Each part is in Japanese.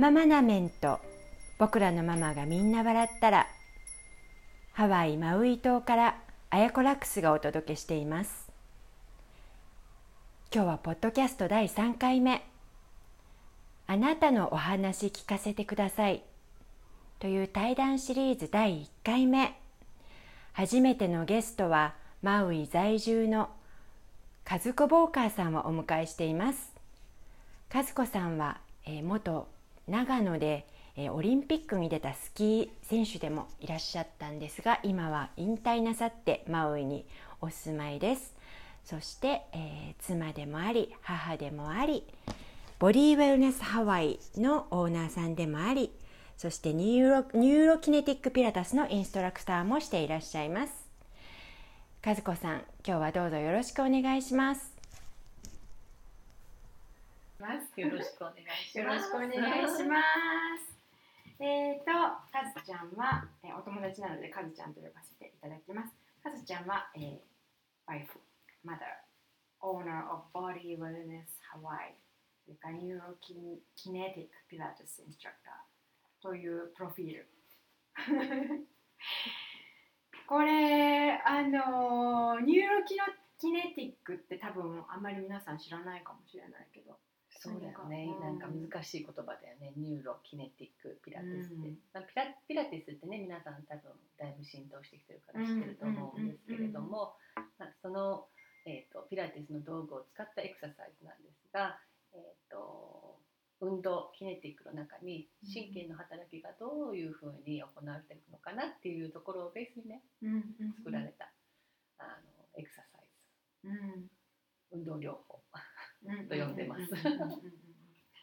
ママナメント僕らのママがみんな笑ったらハワイ・マウイ島からアヤコラックスがお届けしています。今日はポッドキャスト第3回目。あなたのお話聞かせてください。という対談シリーズ第1回目。初めてのゲストはマウイ在住の和子ボーカーさんをお迎えしています。和子さんは、えー、元長野で、え、オリンピックに出たスキー選手でもいらっしゃったんですが今は引退なさってマウイにお住まいです。そして、えー、妻でもあり母でもありボディウェルネスハワイのオーナーさんでもありそしてニューロニューロキネティックピラタスのインストラクターもしていらっしゃいます。和子さん今日はどうぞよろしくお願いします。よろしくお願いします。よろしくお願いします。えっ、ー、とカズちゃん。は、えー、お友達なのでカズちゃんと呼ばせていただきますカズちゃんは、えー、 wife。mother owner of Body Wellness Hawaii それからニューロキキネティックピラティスインストラクターというプロフィール。これあのニューロキネティックって多分あんまり皆さん知らないかもしれないけどそうだよね、なんか難しい言葉だよね。ニューロキネティックピラティスって、うん、ピラピラティスってね皆さん多分だいぶ浸透してきてるから知ってると思うんですけれども、まあ、その、えーと、ピラティスの道具を使ったエクササイズなんですが、えーと運動キネティックの中に神経の働きがどういうふうに行われているのかなっていうところをベースにね、作られたあのエクササイズ、運動療法と呼んでます。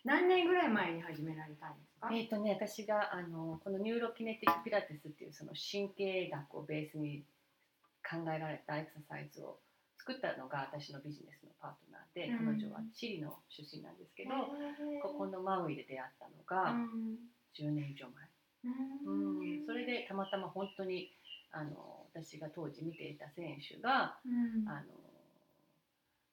何年ぐらい前に始められたんですか？えっ、とね私があのこのニューロキネティックピラティスっていうその神経学をベースに考えられたエクササイズを作ったのが私のビジネスのパートナーで、うん、彼女はチリの出身なんですけど、ここのマウイで出会ったのが10年以上前、うん、それでたまたま本当にあの私が当時見ていた選手が、あの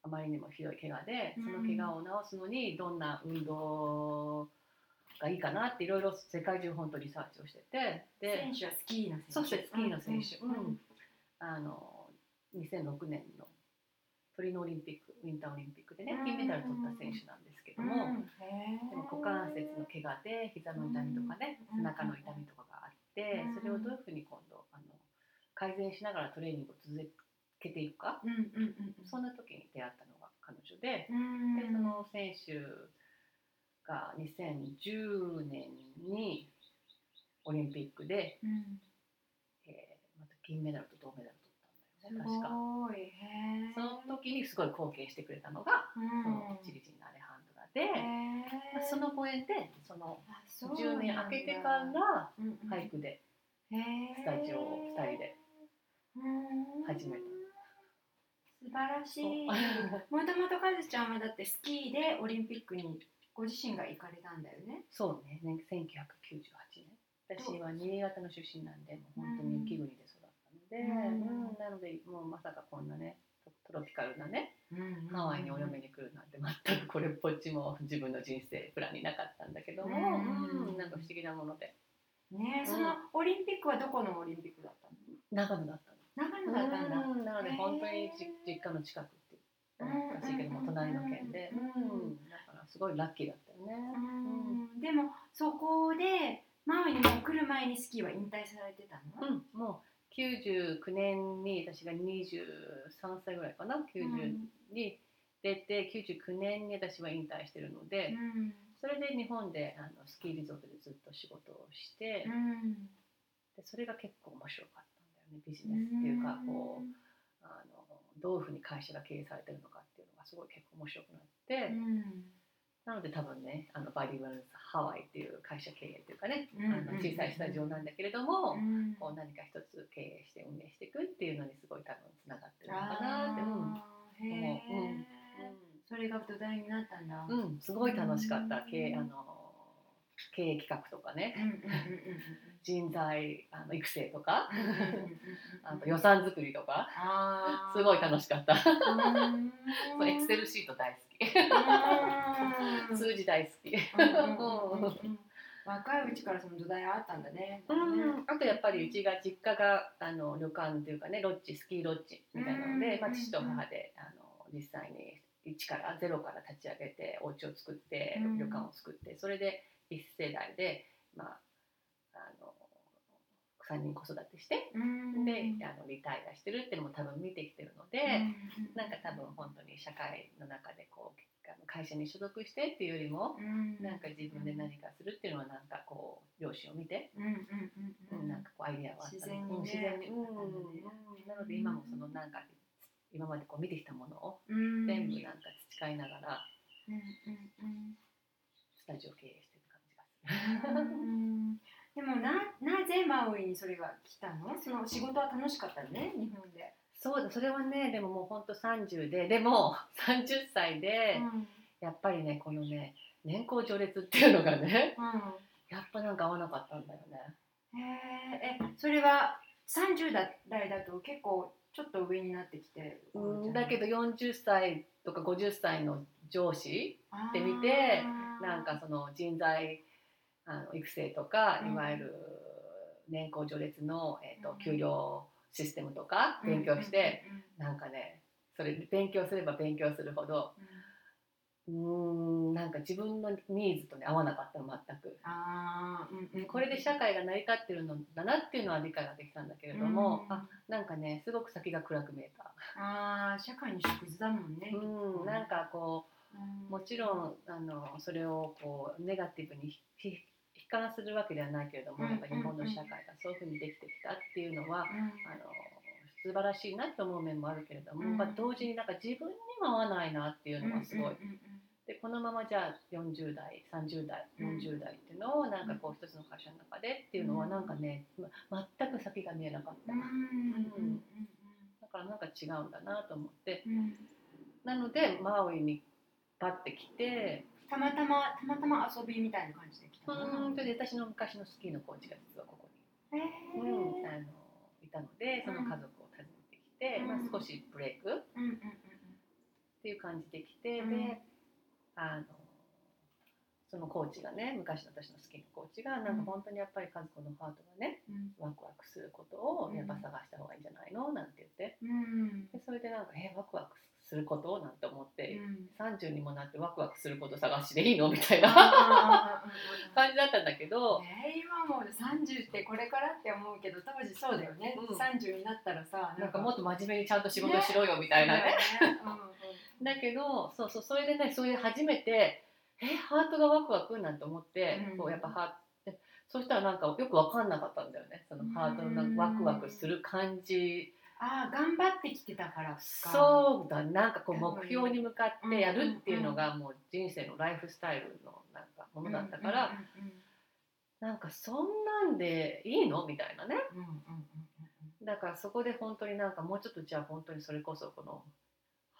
あまりにもひどい怪我でその怪我を治すのにどんな運動がいいかなっていろいろ世界中本当リサーチをしててで選手はスキーの選手。そしてスキーの選手、うん。あの2006年のトリノオリンピックウィンターオリンピックでね金メダル取った選手なんですけども、でも股関節の怪我で膝の痛みとかね、背中の痛みとかがあって、それをどういうふうに今度あの改善しながらトレーニングを続けていくか、そんな時に出会ったのが彼女で,、でその選手が2010年にオリンピックで、うん、えー、また金メダルと銅メダル確か。その時にすごい貢献してくれたのが、うん、そのチリ人のアレハンドラで、そのご縁でその10年明けてから俳句でスタジオを2人で始めた。素晴らしい。もともとカズちゃんはだってスキーでオリンピックにご自身が行かれたんだよね。そうね、ね1998年。私は新潟の出身なんで、もう本当に雪国でで、うん、なのでもうまさかこんなねトロピカルなね、ハワイにお嫁に来るなんて全くこれっぽっちも自分の人生プランになかったんだけども、うんなんか不思議なもので。ね、そのオリンピックはどこのオリンピックだったの？長野だったの。長野だ。ったんだ。なので本当に実家の近くって言ったらしいけども隣の県で、うんだからすごいラッキーだったよね。うんでもそこでマウイにも来る前にスキーは引退されてたの？うん、もう99年に私が23歳ぐらいかな？90に出て、99年に私は引退してるので、うん、それで日本であのスキーリゾートでずっと仕事をして、うん、でそれが結構面白かったねビジネスっていうかこうあのどういうふうに会社が経営されてるのかっていうのがすごい結構面白くなって。うん。なので多分ねあのバディワルンズハワイっていう会社経営というかね、うんあの小さいスタジオなんだけれども、うん、こう何か一つ経営して運営していくっていうのにすごい多分つながってるのかなって、うん、思う、うん。それが土台になったんだ、うん、すごい楽しかった、経営あの経営企画とかね、人材あの育成とか、あと予算作りとか。すごい楽しかった。そうエクセルシート大好き。数字大好き。若いうちからその土台あったんだね。うん、あとやっぱりうちが実家があの旅館というかねロッジスキーロッジみたいなので、うん。まあ、父と母であの実際に一からゼロから立ち上げてお家を作ってうん。旅館を作ってそれで一世代で、まあ、あの3人子育てしてうん。であのリタイアしてるっていうのも多分見てきてるので。なんか多分本当に社会の中でこう会社に所属してっていうよりもうん。なんか自分で何かするっていうのはなんかこう両親を見て、うんうんうんうん。なんかこうアイデアはあった自然にね。うん自然に、うんなので今もそのなんか今までこう見てきたものをうん。全部なんか培いながらうんうんスタジオ経営して でもななぜマウイにそれが来たの？その仕事は楽しかったのね日本で。そうだそれはねでももう本当30ででも 30歳でうん。やっぱりねこのね年功序列っていうのがねうん。やっぱなんか合わなかったんだよね。へー。えそれは30代だと結構ちょっと上になってきてうんだけど40歳とか50歳の上司って見てなんかその人材あの育成とかうん。いわゆる年功序列の、えー、とうん。給料システムとかうん。勉強して、なんかねそれ勉強すれば勉強するほどうーんなんか自分のニーズとね合わなかったの全く。あーうんうんうん。これで社会が成り立ってるのだなっていうのは理解ができたんだけれども、うん。あなんかねすごく先が暗く見えた。あー社会の縮図だもんね。うん、なんかこううん。もちろんあのそれをこうネガティブにひひ悲観するわけではないけれども、うんやっぱ日本の社会がそういうふうにできてきたっていうのは、うん。あの素晴らしいなと思う面もあるけれども、うん。まあ、同時になんか自分にも合わないなっていうのはすごい。でこのままじゃあ40代30代うん。40代っていうのをなんかこう一つの会社の中でっていうのはうん。なんかね、ま全く先が見えなかった、うんだからなんか違うんだなと思って。なのでマウイにパッて来てたまたまたまたま遊びみたいな感じで来たうのーんそれで私の昔のスキーのコーチが実はここへに、うん、あのいたのでその家族を訪ねてきて、うん。まあ、少しブレイクっーうんうんていう感じで来て、うんであのそのコーチがね昔の私のスキーのコーチがなんか本当にやっぱり家族のハートがねうん。ワクワクすることをやっぱ探した方がいいんじゃないの？なんて言って。うん。でそれでなんか「えワクワクすること?」なんて思って、うん。30にもなってワクワクすること探しでいいの？みたいな。感じだったんだけど、ね、今もう30ってこれからって思うけど当時そうだよね、うん。30になったらさなんか。もっと真面目にちゃんと仕事しろよみたいなね。うんうん。だけどそうそうそれでねそれで初めてえハートがワクワクなんて思って、うん。こうやっぱハートそしたらなんかよく分かんなかったんだよね。そのハートのなんかワクワクする感じ、ああ頑張ってきてたからか。そうだなんかこううん目標に向かってやるっていうのがもう人生のライフスタイルのなんかものだったから、うんうんなんかそんなんでいいのみたいなね。うんうんうんうん。だからそこで本当になんかもうちょっとじゃあ本当にそれこそこの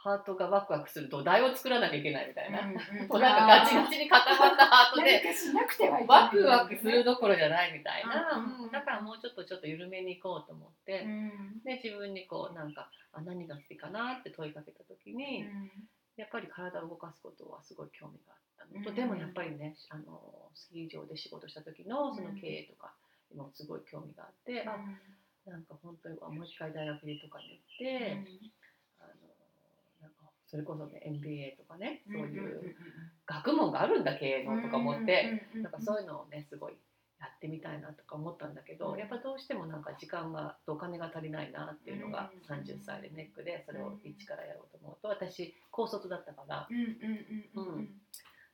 ハートがワクワクする土台を作らなきゃいけないみたいな、うんうん。もうなんかガチガチに固まったハート何で ワクワクするどころじゃないみたいな、うんうんうん。うんだからもうちょっとちょっと緩めに行こうと思って、うん。で自分にこうなんかあ何が好きかなって問いかけた時に、やっぱり体を動かすことはすごい興味があったのと、うん。でもやっぱりねあのスキー場で仕事した時のその経営とかにもすごい興味があって、あなんか本当にもう一回大学とかに行って、それこそね MBA とかねそういう学問があるんだ経営のとか思って、なんかそういうのをねすごいやってみたいなとか思ったんだけど、うん。やっぱどうしてもなんか時間がお金が足りないなっていうのがうん30歳でネックでそれを一からやろうと思うと私高卒だったから。うん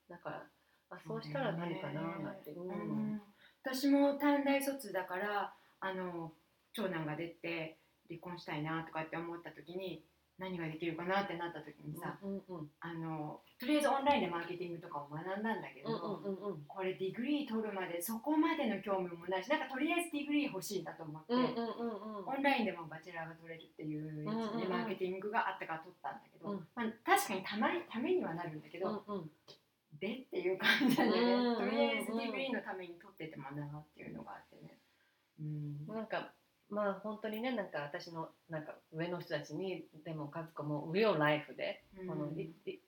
だからあそうしたら何かななんて、うん。うん私も短大卒だからあの長男が出て離婚したいなとかって思った時に何ができるかなってなった時にさ、うんうんあのとりあえずオンラインでマーケティングとかを学んだんだけど、うんうんうん。これ degree 取るまでそこまでの興味もないし。なんかとりあえず degree 欲しいんだと思って、うんうんうんうん。オンラインでも bachelor が取れるっていうやつで、うんうんうん。マーケティングがあったから取ったんだけど、うん。まあ、確かにたまにためにはなるんだけど、うんうんでっていう感じなんだよね、うん。とりあえず degree のために取っててもなっていうのがあってね。うん。なんかまあ本当にねなんか私のなんか上の人たちにでも和子も「real life で」このいい普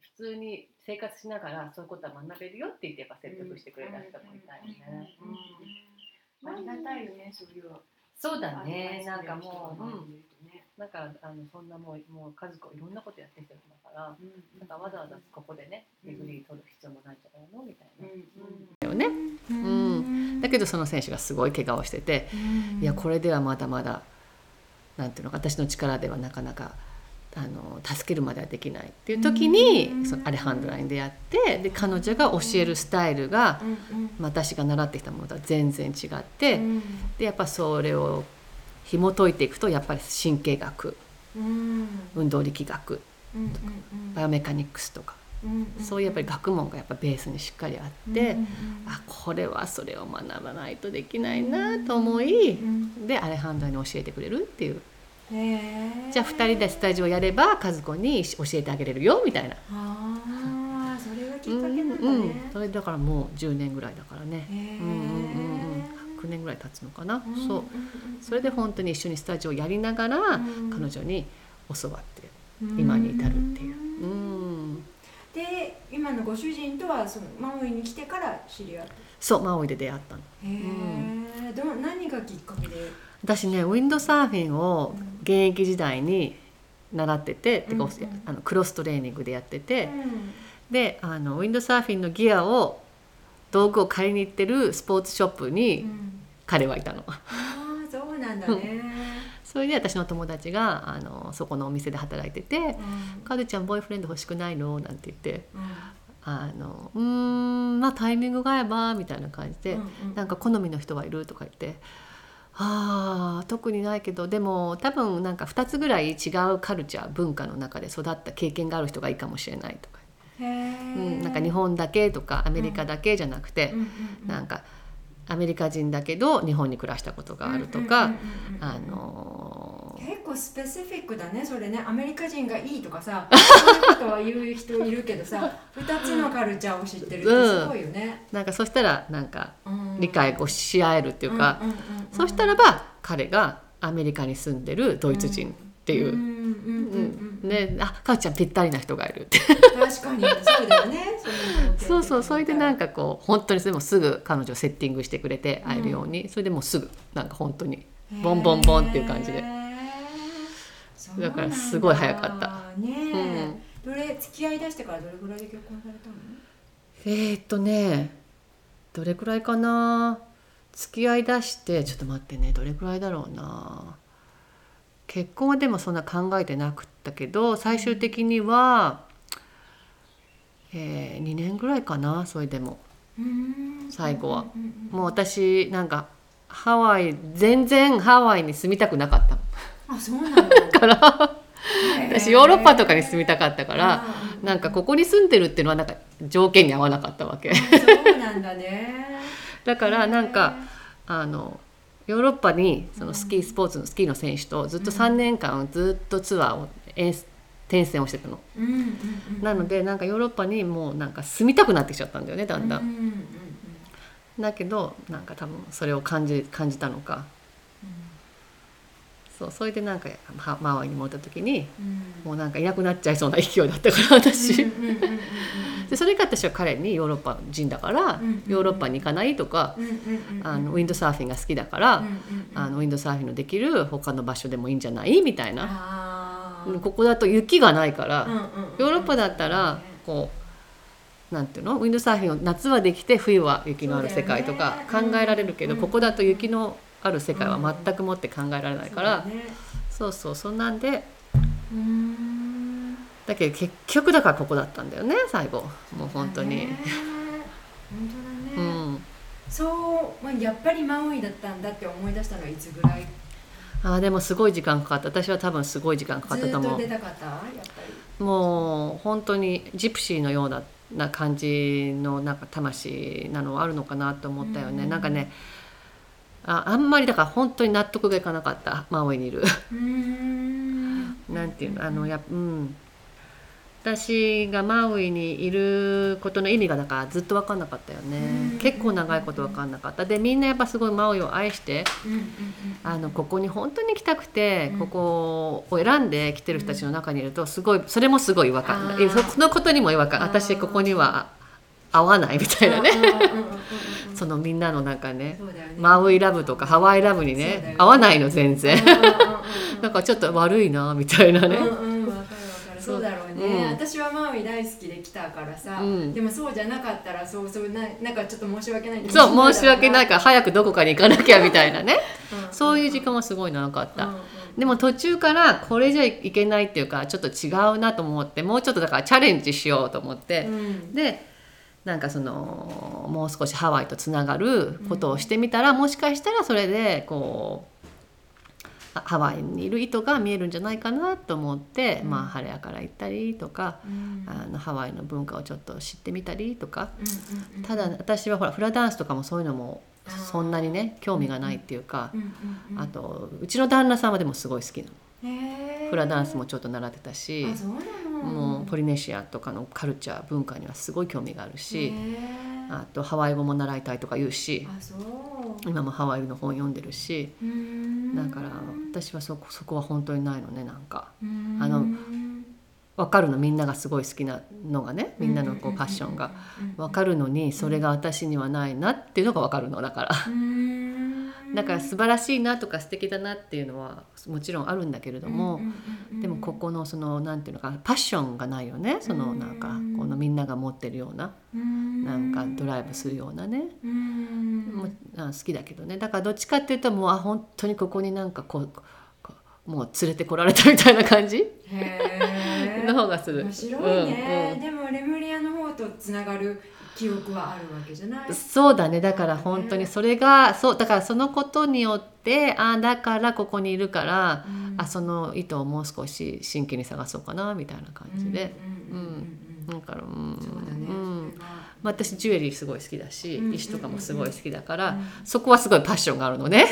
普通に生活しながらそういうことは学べるよって言ってやっぱ説得してくれた人もいたよね。ありがたいよねそういうそうだね。なんかもう、うん、ね。なんかあのそんなもうもう家族いろんなことやってきてるんだから、なんかわざわざここでねデグリー取る必要もないんじゃないの？みたいな。よね。うんだけどその選手がすごい怪我をしてて、いやこれではまだまだなんていうのか私の力ではなかなかあの助けるまではできないっていう時に、うん。そのアレハンドラに出会ってで彼女が教えるスタイルが、まあ私が習ってきたものとは全然違って、でやっぱそれを紐解いていくとやっぱり神経学運動力学バイオメカニクスとか、そういうやっぱり学問がやっぱベースにしっかりあって、あこれはそれを学ばないとできないなと思い、でアレハンドラに教えてくれるっていう。じゃあ2人でスタジオやれば和子に教えてあげれるよみたいな。ああそれがきっうんかけなんだうんねそれだからもう10年ぐらいだからね、うんうんうんうん。9年ぐらい経つのかな、うんそううん。それで本当に一緒にスタジオやりながら、うん。彼女に教わってうん。今に至るっていう。うんで今のご主人とはそのマウイに来てから知り合った。そうマウイで出会ったの。へえど何がきっかけで？私ねウィンドサーフィンを現役時代に習ってて、てかうんうん。あのクロストレーニングでやってて、うんであのウィンドサーフィンのギアを道具を借りに行ってるスポーツショップうにん。彼はいたの。ああそうなんだねそれで私の友達があのそこのお店で働いててうん「カズちゃんボーイフレンド欲しくないの?」なんて言ってうん「あのうーんまあタイミングが合えば」みたいな感じでうんうん「なんか好みの人はいる?」とか言って「あー特にないけどでも多分なんか2つぐらい違うカルチャー文化の中で育った経験がある人がいいかもしれない」とか、うん、なんか日本だけとかアメリカだけじゃなくてうんうんうん。なんかアメリカ人だけど日本に暮らしたことがあるとか、うんうんうんうんあの結構スペシフィックだねそれね。アメリカ人がいいとかさそういうことは言う人いるけどさ 2つのカルチャーを知ってるってすごいよね、なんかそしたらなんかうん。理解をし合えるっていうか、んんんんそしたらば彼がアメリカに住んでるドイツ人。う、んう。んうんうんね。あかおちゃんぴったりな人がいるって。確かに。そうだよね。そうそうそれでなんかかこう本当にそれもすぐ彼女をセッティングしてくれて会えるように、それでもうすぐなんか本当にボンボンボンっていう感じで。だ。からすごい早かった。ねえ、どれ付き合いだしてからどれぐらいで結婚されたの？えー、っとねどれくらいかな。付き合いだしてちょっと待ってね。どれくらいだろうな結婚はでもそんな考えてなくったけど最終的には、えー、2年ぐらいかなそれでも。うん。最後は。もう私なんかハワイ全然ハワイに住みたくなかった。あそうなんだ。から私ヨーロッパとかに住みたかったからうんなんかここに住んでるっていうのはなんか条件に合わなかったわけ。そうなんだね。だからなんかあのヨーロッパにそのスキースポーツのスキーの選手とずっと3年間ずっとツアーを遠転戦をしてたの。うんうんうんなのでなんかヨーロッパにもうなんか住みたくなってきちゃったんだよねだんだ。うんんうんうん。だけどなんか多分それを感じ感じたのか。そうそれでなんかはマワイに戻った時にうん。もうなんかいなくなっちゃいそうな勢いだったから私。うんうんうんうんうんでそれか私は彼にヨーロッパ人だからヨーロッパに行かないとかあのウィンドサーフィンが好きだからあのウィンドサーフィンのできる他の場所でもいいんじゃない？みたいな。ここだと雪がないから、ヨーロッパだったらこうなんていうの？ウィンドサーフィンを夏はできて冬は雪のある世界とか考えられるけど、うん。ここだと雪のある世界は全くもって考えられないから、そうそうそんなんでだけど結局だからここだったんだよね最後。もう本当に。ね。本当だね、うん。そう、まあ、やっぱりマウイだったんだって思い出したのはいつぐらい？あーでもすごい時間かかった。私は多分すごい時間かかったと思ずっと出たかったやっぱりう。もう本当にジプシーのようなな感じのなんか魂なのはあるのかなと思ったよね、うん。なんかねああんまりだから本当に納得がいかなかったマウイにいる。なんていうのあのやうん私がマウイにいることの意味がだからずっと分かんなかったよね、結構長いこと分かんなかった。でみんなやっぱすごいマウイを愛してあのここに本当に来たくて、ここを選んで来てる人たちの中にいるとすごいそれもすごい違和感。そのことにも違和感。私ここには合わないみたいなね。そのみんなの中ね、ね、マウイラブとかハワイラブにね、ね、合わないの全然。なんかちょっと悪いなみたいなね。うんうんそうだろうね、うん、私はマウイ大好きで来たからさ、うん、でもそうじゃなかったらそうそうななんかちょっと申し訳ないそう申し訳ないから早くどこかに行かなきゃみたいなね。そういう時間はすごい長かった、うんうん、でも途中からこれじゃいけないっていうかちょっと違うなと思ってもうちょっとだからチャレンジしようと思って、でなんかそのもう少しハワイとつながることをしてみたら、もしかしたらそれでこうハワイにいる糸が見えるんじゃないかなと思って、うん、まあ晴れやから行ったりとか、うん、あのハワイの文化をちょっと知ってみたりとか、うん、ただ私はほらフラダンスとかもそういうのもそんなにね興味がないっていうか、あとうちの旦那さんはでもすごい好きなの。フラダンスもちょっと習ってたしもうポリネシアとかのカルチャー文化にはすごい興味があるしあとハワイ語も習いたいとか言うし今もハワイの本読んでるしだから私はそこそこは本当にないのねなんか。あの分かるのみんながすごい好きなのがねみんなのこうパッションが。分かるのにそれが私にはないなっていうのが分かる。のだから。だから素晴らしいなとか素敵だなっていうのはもちろんあるんだけれども、でもここのそのなんていうのかパッションがないよねそのなんかこのみんなが持ってるような、なんかドライブするようなね、もあ好きだけどね。だからどっちかっていうともうあ本当にここになんかこうもう連れてこられたみたいな感じ？の方がする。面白いね、うんうん、でもレムリアの方とつながる記憶はあるわけじゃない？そうだね。だから本当にそれがそうだからそのことによってあだからここにいるから、うん、あその意図をもう少し真剣に探そうかなみたいな感じで。うんだからうん、ね、うん私ジュエリーすごい好きだし、うん、石とかもすごい好きだから、うん、そこはすごいパッションがあるのね、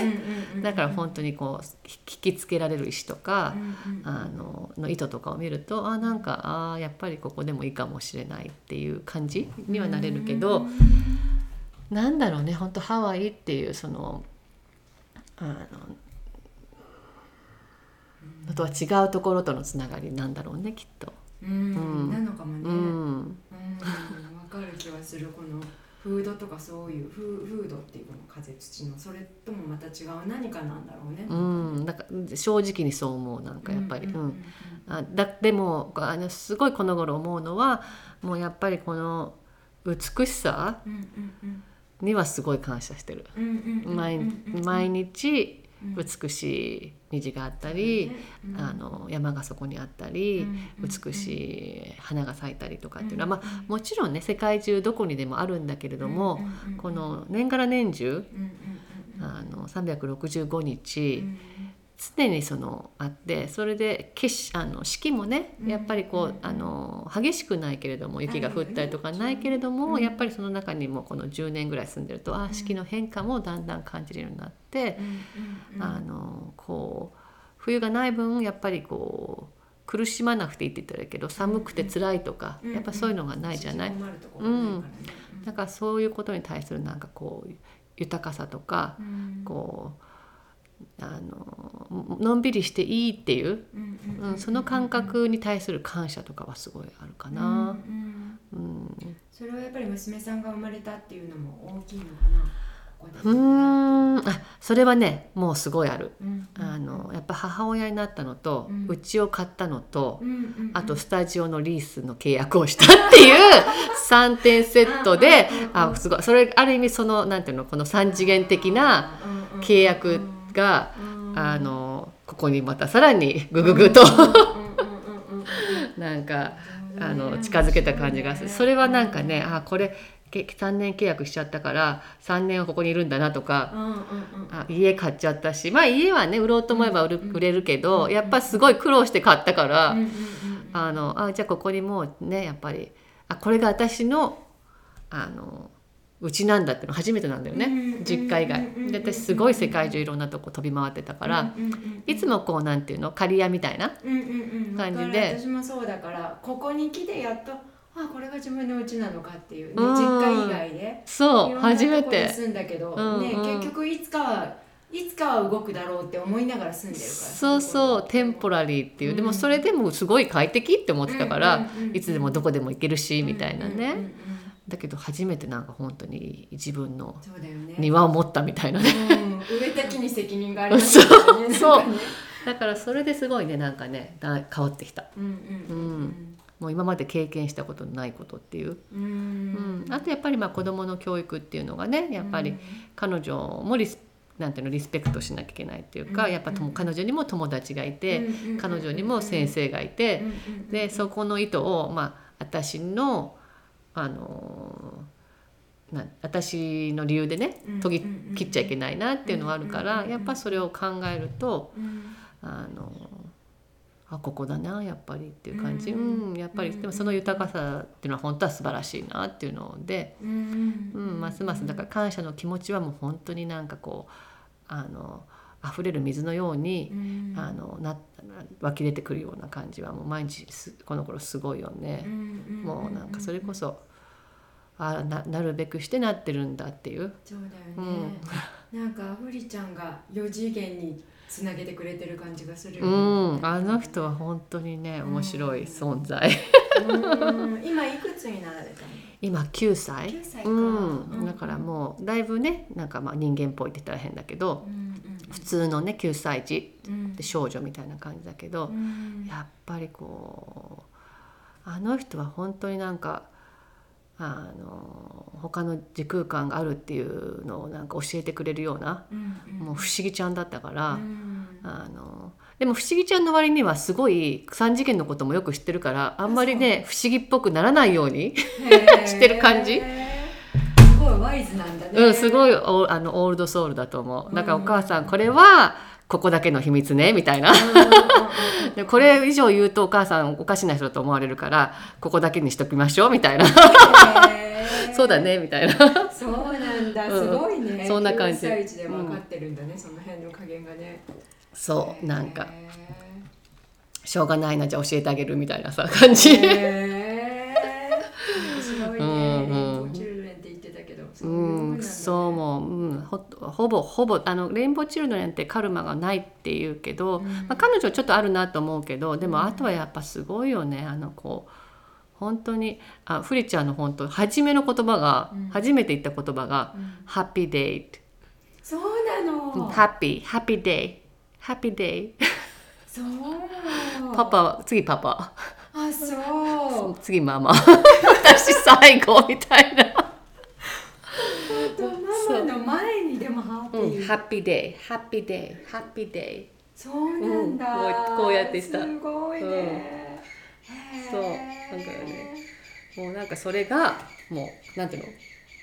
だから本当にこう引きつけられる石とか、あのの糸とかを見るとあなんかあやっぱりここでもいいかもしれないっていう感じにはなれるけど、うん、なんだろうね本当ハワイっていうそのあののとは違うところとのつながりなんだろうねきっと。うん、なのかもね。うんかる気はするこのフードとかそういうフフードっていうこの風土のそれともまた違う何かなんだろうね。うん、なんか正直にそう思うなんかやっぱり。あだでもあのすごいこの頃思うのはもうやっぱりこの美しさにはすごい感謝してる。毎日美しい虹があったり、あの山がそこにあったり、美しい花が咲いたりとかっていうのは、まあ、もちろんね世界中どこにでもあるんだけれども、この年がら年中、あの365日、常にそのあってそれでしあの四季もねやっぱりこう、あの激しくないけれども雪が降ったりとかないけれども、やっぱりその中にもこの10年ぐらい住んでると、あ四季の変化もだんだん感じるようになって、あのこう冬がない分やっぱりこう苦しまなくていいって言ったらいいけど寒くて辛いとか、やっぱそういうのがないじゃない？うん、だからそういうことに対するなんかこう豊かさとか、こうあののんびりしていいっていう、うんその感覚に対する感謝とかはすごいあるかな。うんそれはやっぱり娘さんが生まれたっていうのも大きいのかな。うん。あそれはねもうすごいある、うんうん、あのやっぱ母親になったのとうち、ん、を買ったのと、あとスタジオのリースの契約をしたっていう 3点セットであすごい。それある意味そのなんていうのこの3次元的な契約が、あのここにまたさらにグググとなんかあの近づけた感じがする。それはなんかねあこれ3年契約しちゃったから3年はここにいるんだなとか、あ家買っちゃったしまあ家はね売ろうと思えば売る、売れるけど、やっぱすごい苦労して買ったから、あのあじゃあここにもうねやっぱりあこれが私のあのうちなんだっての初めてなんだよね、うん実家以外。うんで私すごい世界中いろんなとこ飛び回ってたから、いつもこうなんていうの刈谷みたいな感じで。私もそうだからここに来てやっとあこれが自分の家なのかっていうねうん。実家以外で。そう初めて。住んだけど、ね結局いつかはいつかは動くだろうって思いながら住んでるからそうそうテンポラリーっていう、でもうん。それでもすごい快適って思ってたから、いつでもどこでも行けるし、みたいなね、だけど初めてなんか本当に自分の庭を持ったみたいなね。うん。植えた木に責任がありますよね。そう。だからそれですごいねなんかねだ変わってきた。うんうんもう今まで経験したことのないことっていう、うん。うん。うんあとやっぱりまあ子どもの教育っていうのがねやっぱり彼女もリスなんていうのリスペクトしなきゃいけないっていうか、うんやっぱとも彼女にも友達がいて、うん彼女にも先生がいて、うんうんうん。でそこの意図をまあ私のあのな私の理由でねうん途切っちゃいけないなっていうのはあるからやっぱそれを考えるとうん。あのあここだなやっぱりっていう感じ、ううんんやっぱり。うんでもその豊かさっていうのは本当は素晴らしいなっていうので、うんうん、ますます。だから感謝の気持ちはもう本当になんかこうあの溢れる水のようにう、ん。あのな湧き出てくるような感じはもう毎日すこの頃すごいよね。もうなんかそれこそあななるべくしてなってるんだっていう。そうだよね、なんかフリちゃんが4次元につなげてくれてる感じがする。ようねん、あの人は本当にね面白い存在。うん 今いくつになられたの？今9歳。9歳か。うん、だからもうだいぶねなんかまあ人間っぽいって言ったら変だけど普通のね9歳児うん。で少女みたいな感じだけど、うん。やっぱりこうあの人は本当になんかあの他の時空間があるっていうのをなんか教えてくれるような、うんもう不思議ちゃんだったから、うん。あのでも不思議ちゃんの割にはすごい3次元のこともよく知ってるからあんまりね不思議っぽくならないように、してる感じごいワイズなんだね。うん、すごいいおあのオールドソウルだと思う。だからお母さんこれはここだけの秘密ねみたいな。でこれ以上言うとお母さんおかしな人だと思われるからここだけにしときましょうみたいな。そうだねみたいな。そうなんだ。うん。すごいね。そんな感じ。9歳児で分かってるんだねその辺の加減がね。そうなんか。へしょうがないなじゃあ教えてあげるみたいなさ感じ、そうもう、うん、ほほぼほぼあの rainbow children ってカルマがないっていうけど、うん。まあ、彼女はちょっとあるなと思うけどでうん。もあとはやっぱすごいよね。あのこう本当にあフリちゃんの本当初めの言葉が、うん。初めて言った言葉がうん「happy day」そうなの。ハッピー happy day happy day そうパパ次パパ。あそう。次ママ。私最後みたいな、ママの前にでもハッピう。ん、ー happy day。happy day。happy day。そうなんだ、うんこうやってした。すごいね、うん。そう。なんかねもうなんかそれがもうなんていうの？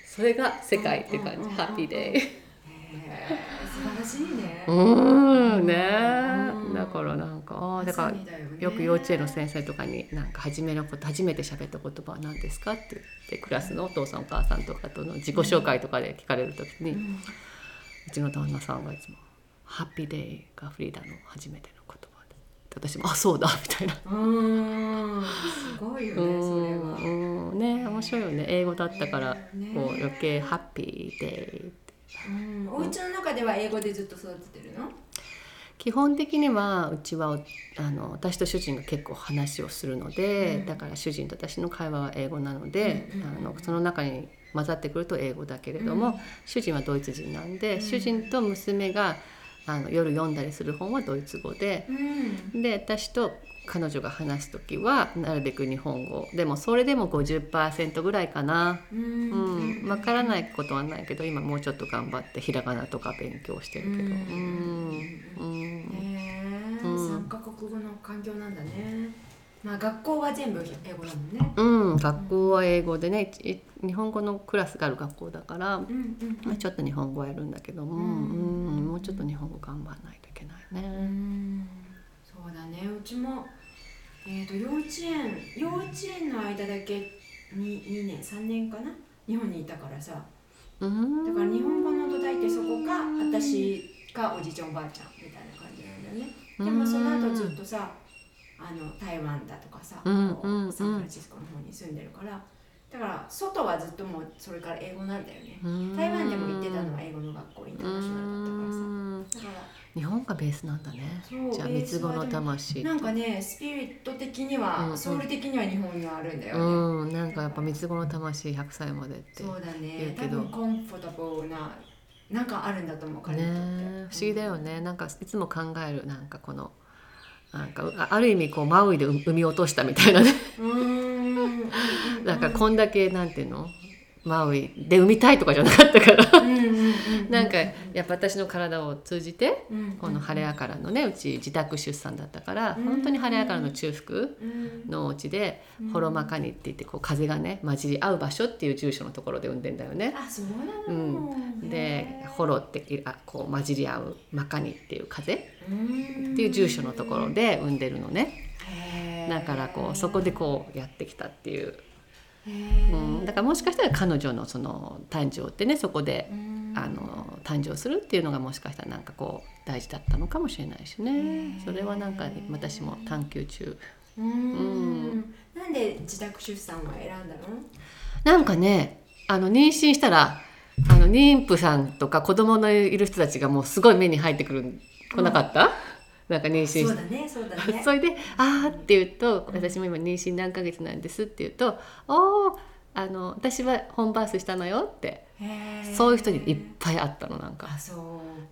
それが世界って感じ、 happy day 素晴らしいね、うーん。ね。うん。だからなんかあーだからよく幼稚園の先生とかになんか初めのこと初めて喋った言葉は何ですかって言ってクラスのお父さんお母さんとかとの自己紹介とかで聞かれる時に、ううんちの旦那さんがいつも「ハッピーデイがフリーダの初めての言葉で」私も「あそうだ」みたいな。うーん。すごいよねそれは。ね面白いよね。英語だったからねこう余計ハッピーデイうん。お家の中では英語でずっと育ててるの？基本的にはうちはあの私と主人が結構話をするので、うん。だから主人と私の会話は英語なので、うんうんうん。あのその中に混ざってくると英語だけれども、うん。主人はドイツ人なんで、うん。主人と娘があの夜読んだりする本はドイツ語で、うん。で私と彼女が話す時はなるべく日本語。でもそれでも50%ぐらいかな。ううん。ん、わからないことはないけど今もうちょっと頑張ってひらがなとか勉強してるけど。ううん。んうん。へえうん三カ国語の環境なんだねまあ学校は全部英語だもんね。うん、学校は英語でね日本語のクラスがある学校だから、うんうんまあ、ちょっと日本語はやるんだけども、ううんんもうちょっと日本語頑張らないといけないうね。ん。そうだね。うちもえー、と幼稚園幼稚園の間だけ 2, 2年3年かな？日本にいたからさ。うん。だから日本語の土台ってそこか私かおじいちゃんおばあちゃんみたいな感じなんだよね。でもその後ずっとさあの台湾だとかさ、うんこううんサンフランシスコの方に住んでるから。だから外はずっともうそれから英語なんだよね。台湾でも行ってたのは英語の学校インターナショナルだったからさ。だから日本がベースなんだね。じゃあ三つ子の魂。なんかねスピリット的には、うんうん。ソウル的には日本にはあるんだよね、うんなんかやっぱ三つ子の魂100歳までってそうだね。多分コンフォタブルななんかあるんだと思う彼にとって、ね不思議だよね。なんかいつも考えるなんかこのなんかあある意味こうマウイで産み落としたみたいなね。なんかこんだけなんていうの？マウイ。で産みたいとかじゃなかったから。なんかやっぱ私の体を通じてうんこの晴れやからのねうち自宅出産だったからうん本当に晴れやからの中腹うん。のお家でホロマカニって言ってこう風がね混じり合う場所っていう住所のところで産んでんだよね。あそうなうの、でホロってあこう混じり合うマカニっていう風っっていう住所のところで産んでるのね。だからこうそこでこうやってきたっていう、へうー。ん、だからもしかしたら彼女のその誕生ってねそこでうん。あの誕生するっていうのがもしかしたらなんかこう大事だったのかもしれないしね。それはなんか私も探求中。うーん。なんで自宅出産を選んだの？なんかねあの妊娠したらあの妊婦さんとか子供のいる人たちがもうすごい目に入ってくる来なかった、なんか妊娠しそうだねそうだね。それで「あー」って言うと「私も今妊娠何ヶ月なんです」って言うと「おーあの私はホームバースしたのよ」ってそういう人にいっぱいあったのなんか。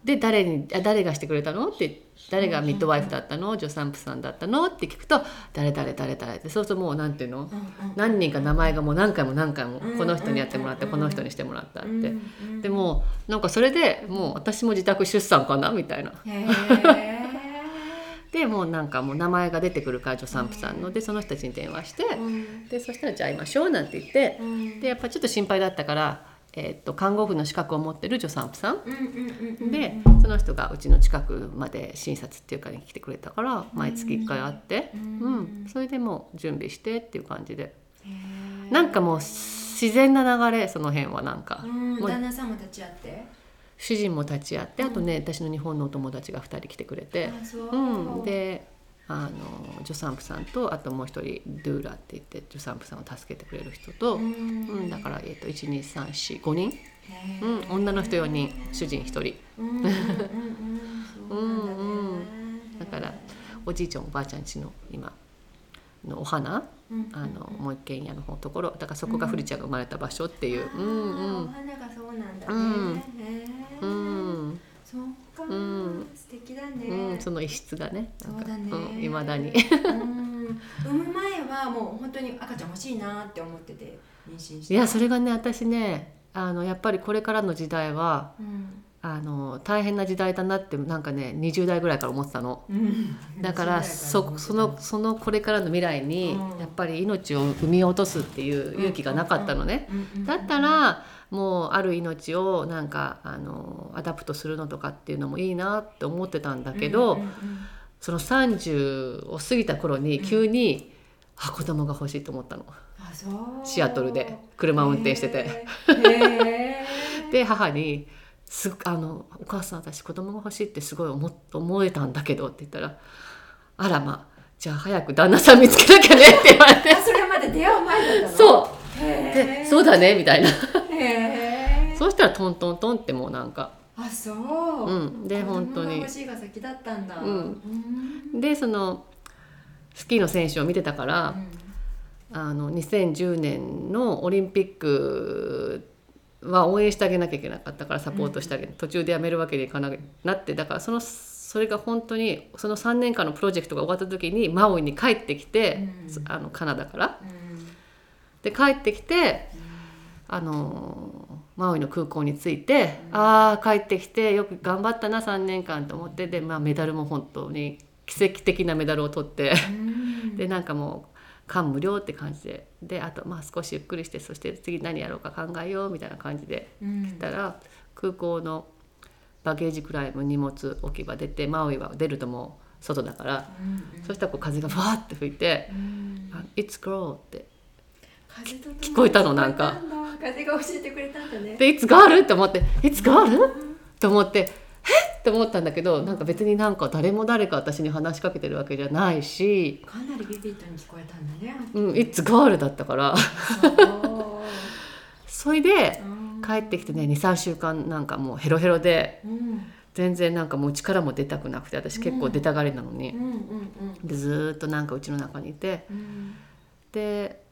で誰にあ誰がしてくれたのって誰がミッドワイフだったの？助産婦さんだったの？って聞くと誰誰誰誰ってそうするともうなんていうの？何人か名前がもう何回も何回もうんこの人にやってもらってうんこの人にしてもらったって。でもなんかそれでもう私も自宅出産かなみたいな。へでもうなんかもう名前が出てくるから助産婦さんのでその人たちに電話してでそしたらじゃあ会いましょうなんて言ってうん。でやっぱちょっと心配だったから、えーっと看護婦の資格を持ってる助産婦さん。でその人がうちの近くまで診察っていうかに来てくれたから毎月1回会って、ううん。んそれでもう準備してっていう感じで。なんかもう自然な流れその辺はなんか、旦那さんも立ち会って主人も立ち会ってあとね私の日本のお友達が2人来てくれて、う。うん、であの助産婦さんとあともう一人ドゥーラって言って助産婦さんを助けてくれる人と、ううんんだから、えー、と1235人、へー。うん、女の人4人主人1人。だからおじいちゃんおばあちゃんちの今のお花うん。あのもう一軒家の方のところだからそこがフリちゃんが生まれた場所っていう、うん。あーお花がそうなんだね、うん。そっか、うん。素敵だね、うん、その一室がねなんかそうだね。うん、未だに。うん。産む前はもう本当に赤ちゃん欲しいなって思ってて妊娠して。いやそれがね私ねあのやっぱりこれからの時代はうん、あの大変な時代だなってなんかね20代ぐらいから思ってたの。うん、だからそそのそのこれからの未来にうん。やっぱり命を産み落とすっていう勇気がなかったのね。うん。うん。だったらもうある命をなんかあの adopt するのとかっていうのもいいなって思ってたんだけど、うんうんうんその30を過ぎた頃に急に、あ子供が欲しいと思ったの。シアトルで車を運転してて。で母にすあの「お母さん私子供が欲しいってすごい思思えたんだけど」って言ったら「あらまあじゃあ早く旦那さん見つけなきゃね」って言われて。あそれまで出会う前だったの？そう。へでそうだねみたいな。そうしたらトントントンってもうなんか。あそう、うん。で本当に。が欲しいが先だったんだ。うん。うん。でそのスキーの選手を見てたから、あの2010年のオリンピックは応援してあげなきゃいけなかったからサポートしてあげ、途中でやめるわけにいかなくなってだからそのそれが本当にその3年間のプロジェクトが終わった時にマウイに帰ってきて、うん。あのカナダから。うん。で帰ってきてあのマウイの空港に着いて、ああ帰ってきてよく頑張ったな3年間と思ってで、まあ、メダルも本当に奇跡的なメダルを取って。うん。でなんかもう感無量って感じで。であとまあ少しゆっくりしてそして次何やろうか考えようみたいな感じでうん来たら空港のバゲージクライム荷物置き場出てマウイは出るともう外だから、うんそしたらこう風がふわって吹いてうん「あ It's girl」って。聞こえたのなんか。風が教えてくれたんだね。でいつガールって思っていつガールと思ってえっって思ったんだけどなんか別になんか誰も誰か私に話しかけてるわけじゃないしかなりビビッドに聞こえたんだねうん、いつガールだったから。それで帰ってきてね23週間なんかもうヘロヘロでうん。全然なんかもう力も出たくなくて私結構出たがりなのに。でずーっとなんかうちの中にいて。うん。で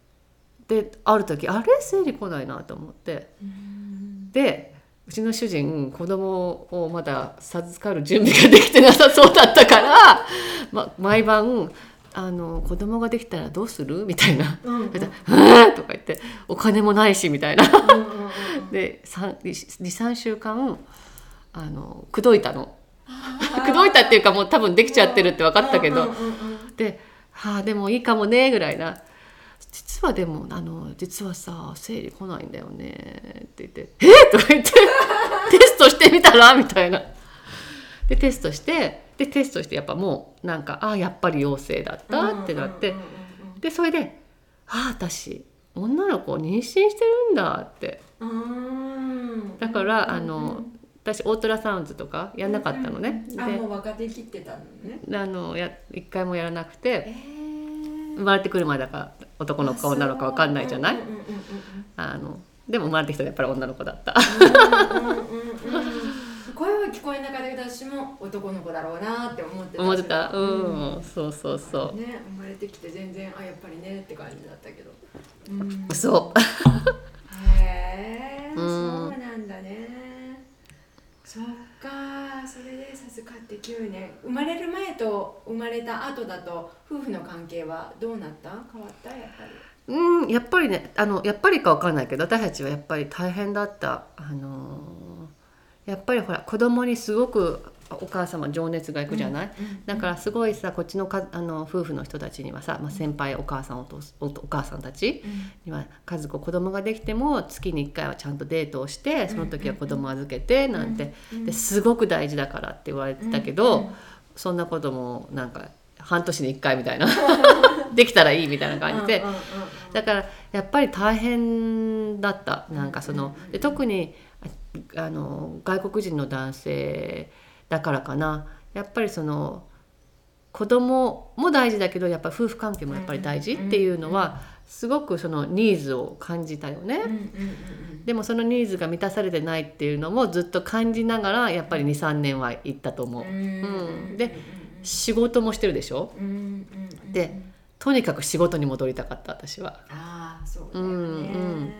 である時あれ？生理来ないなと思って。うん。でうちの主人子供をまだ授かる準備ができてなさそうだったから、ま、毎晩あの「子供ができたらどうする?」みたいな。うんうん「それでえー？とか言って「お金もないし」みたいな。で23週間あの口説いたの。口説いたっていうかもう多分できちゃってるって分かったけど、で「はあでもいいかもね」ぐらいな「実はでもあの実はさ生理来ないんだよね」って言って「えっ!」とか言って「テストしてみたら?」みたいな。でテストしてでテストしてやっぱもうなんか「ああやっぱり陽性だった」ってなってうんうんうん。でそれで「ああ私女の子を妊娠してるんだ」って。うん。うんだからあの私オートラサウンズとかやんなかったのね。あもう分かってたのね。であのや一回もやらなくて。え生まれてくるまでだから男の子か女の子か分かんないじゃない？あのでも生まれてきたらやっぱり女の子だった。声は聞こえなかったけど私も男の子だろうなって思ってた思ってたそれはうん、そうそうそう。ね生まれてきて全然あやっぱりねって感じだったけどうんそうへえ、うんそうなんだねそっかそれで授かって9年。生まれる前と生まれた後だと夫婦の関係はどうなった？変わった？やっぱり。うんやっぱりねあのやっぱりか分かんないけど私たちはやっぱり大変だった。あのやっぱりほら子供にすごくお母様情熱がいくじゃない、だからすごいさこっちのかあの夫婦の人たちにはさ、まあ、先輩お母さんお父おお母さんたちには家族子供ができても月に1回はちゃんとデートをしてその時は子供預けてなんて。ですごく大事だからって言われてたけど、そんなこともなんか半年に1回みたいな。できたらいいみたいな感じで。うんうんうんだからやっぱり大変だった。なんかそので特にああの外国人の男性だからかな。やっぱりその子供も大事だけどやっぱ夫婦関係もやっぱり大事っていうのはすごくそのニーズを感じたよね。でもそのニーズが満たされてないっていうのもずっと感じながらやっぱり23年は行ったと思う。うん。うん。で仕事もしてるでしょ？でとにかく仕事に戻りたかった私は。ああそうだよね。うんうん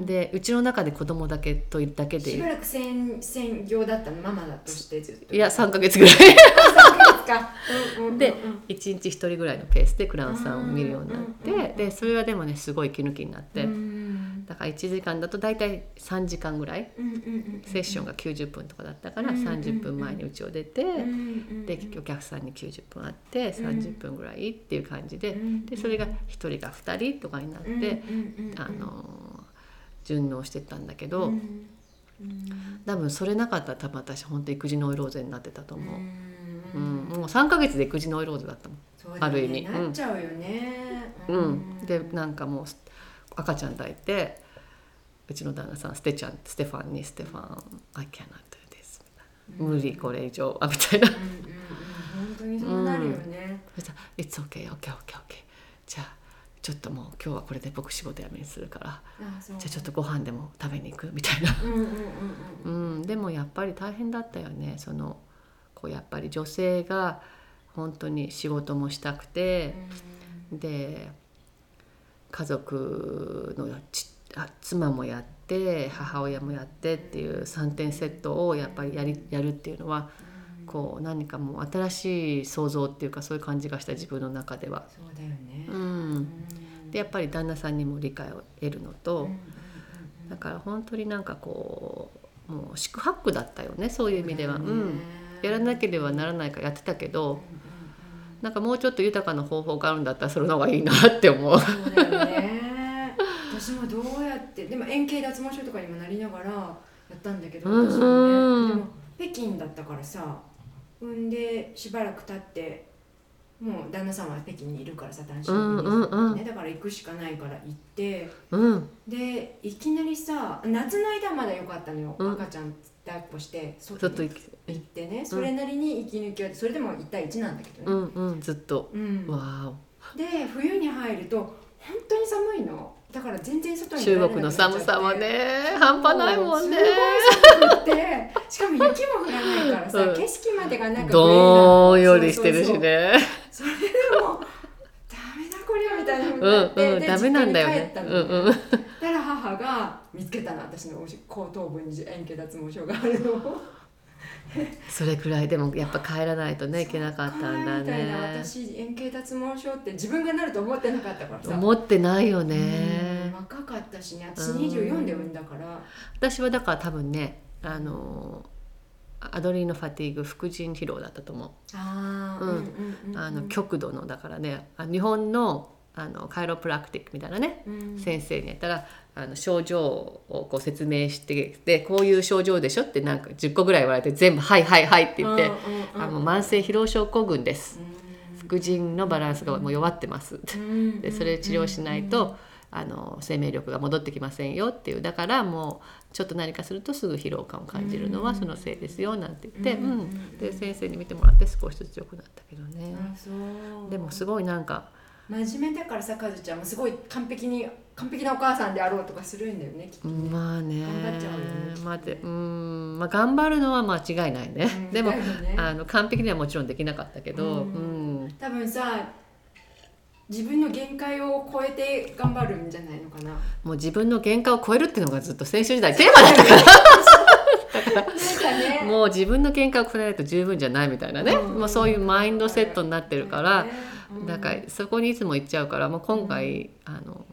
でうちの中で子供だけというだけしばでらく専専業だったのママだとしてずっと。いや3ヶ月ぐらい。3ヶ月か。うんうんうん。うんで1日1人ぐらいのペースでクラウンさんを見るようになっうんうんうん。てでそれはでもねすごい息抜きになって。うん。だから1時間だと大体3時間ぐらいうんうんうんセッションが90分とかだったからうんうんうん。30分前にうちを出てでお客さんに90分あって30分ぐらいっていう感じで。うんでそれが1人が2人とかになってあの順応してったんだけど。うん。多分それなかったら多分私本当育児ノイローゼになってたと思う、ううん。んもう3ヶ月で育児ノイローゼだったもん。ね。ある意味なっちゃうよね。うん、でなんかもう赤ちゃん抱いてうちの旦那さんステちゃんステファンに「ステファン I cannot do this」無理これ以上は みたいな。本当にそうなるよね。そしたら「It's okay okay okay okay じゃあちょっともう今日はこれで僕仕事辞めにするから。じゃあちょっとご飯でも食べに行く」みたいな。うん、でもやっぱり大変だったよね。そのこうやっぱり女性が本当に仕事もしたくて、で家族のちあ妻もやって母親もやってっていう3点セットをやっぱりやりやるっていうのはこう何かもう新しい想像っていうかそういう感じがした自分の中では。そうだよね。ううん。ん、でやっぱり旦那さんにも理解を得るのと、うんだから本当になんかこうもう四苦八苦だったよねそういう意味では。うん。やらなければならないからやってたけど。なんかもうちょっと豊かな方法があるんだったらそれの方がいいなって思う。そうだよね。私もどうやってでも円形脱毛症とかにもなりながらやったんだけどうん私もねでも北京だったからさ産んでしばらく経ってもう旦那さんは北京にいるからさ単身うんうんうん。ね、だから行くしかないから行ってうん。でいきなりさ夏の間はまだ良かったのよ、うん。赤ちゃん抱っこしてちょ外にっと行ってね。それなりに息抜きはそれでも1対1なんだけうどね、ん。うん。ずっと。うん。わで冬に入ると本当に寒いのだから全然外おに中国の寒さはね半端ないもんね。しかも雪も降らないからさ、うん。景色までがなんかどんよりしてるしそうそうそう。ねそれでもダメだこりゃみたいなふうんうんダメなんだよね。うんうん。だから母が見つけたの私の後頭部に円形脱毛症があるのをそれくらいでもやっぱ帰らないとねいけなかったんだみたいなね私円形脱毛症って自分がなると思ってなかったからさ。思ってないようんね若かったしね。私うん。24で産んだから。私はだから多分ねあのアドリーノ・ファティーグ副腎疲労だったと思う。あーうん。うん。あの極度のだからねあ日本のあのカイロプラクティックみたいなね、うん。先生にやったらあの症状をこう説明してでこういう症状でしょってなんか10個ぐらい言われて全部「はいはいはい」って言って「あもう慢性疲労症候群です」副腎のバランスがもう弱ってます」でそれ治療しないとあの生命力が戻ってきませんよっていう。だからもうちょっと何かするとすぐ疲労感を感じるのはそのせいですよなんて言って、うんうんで先生に見てもらって少しずつ良くなったけどね。でもすごいなんか真面目だからさカズちゃんもすごい完璧に完璧なお母さんであろうとかするんだよねきっとね。まあね。頑張っちゃうよねうん。まあ頑張るのは間違いないね、うん でもね。あの完璧にはもちろんできなかったけど、ううん。ん多分さ自分の限界を超えて頑張るんじゃないのかな。もう自分の限界を超えるっていうのがずっと先週時代テーマだったから。もう自分の限界を超えないと十分じゃないみたいなね、うん。まあ、そういうマインドセットになってるから、だからそこにいつも行っちゃうからもう今回、あの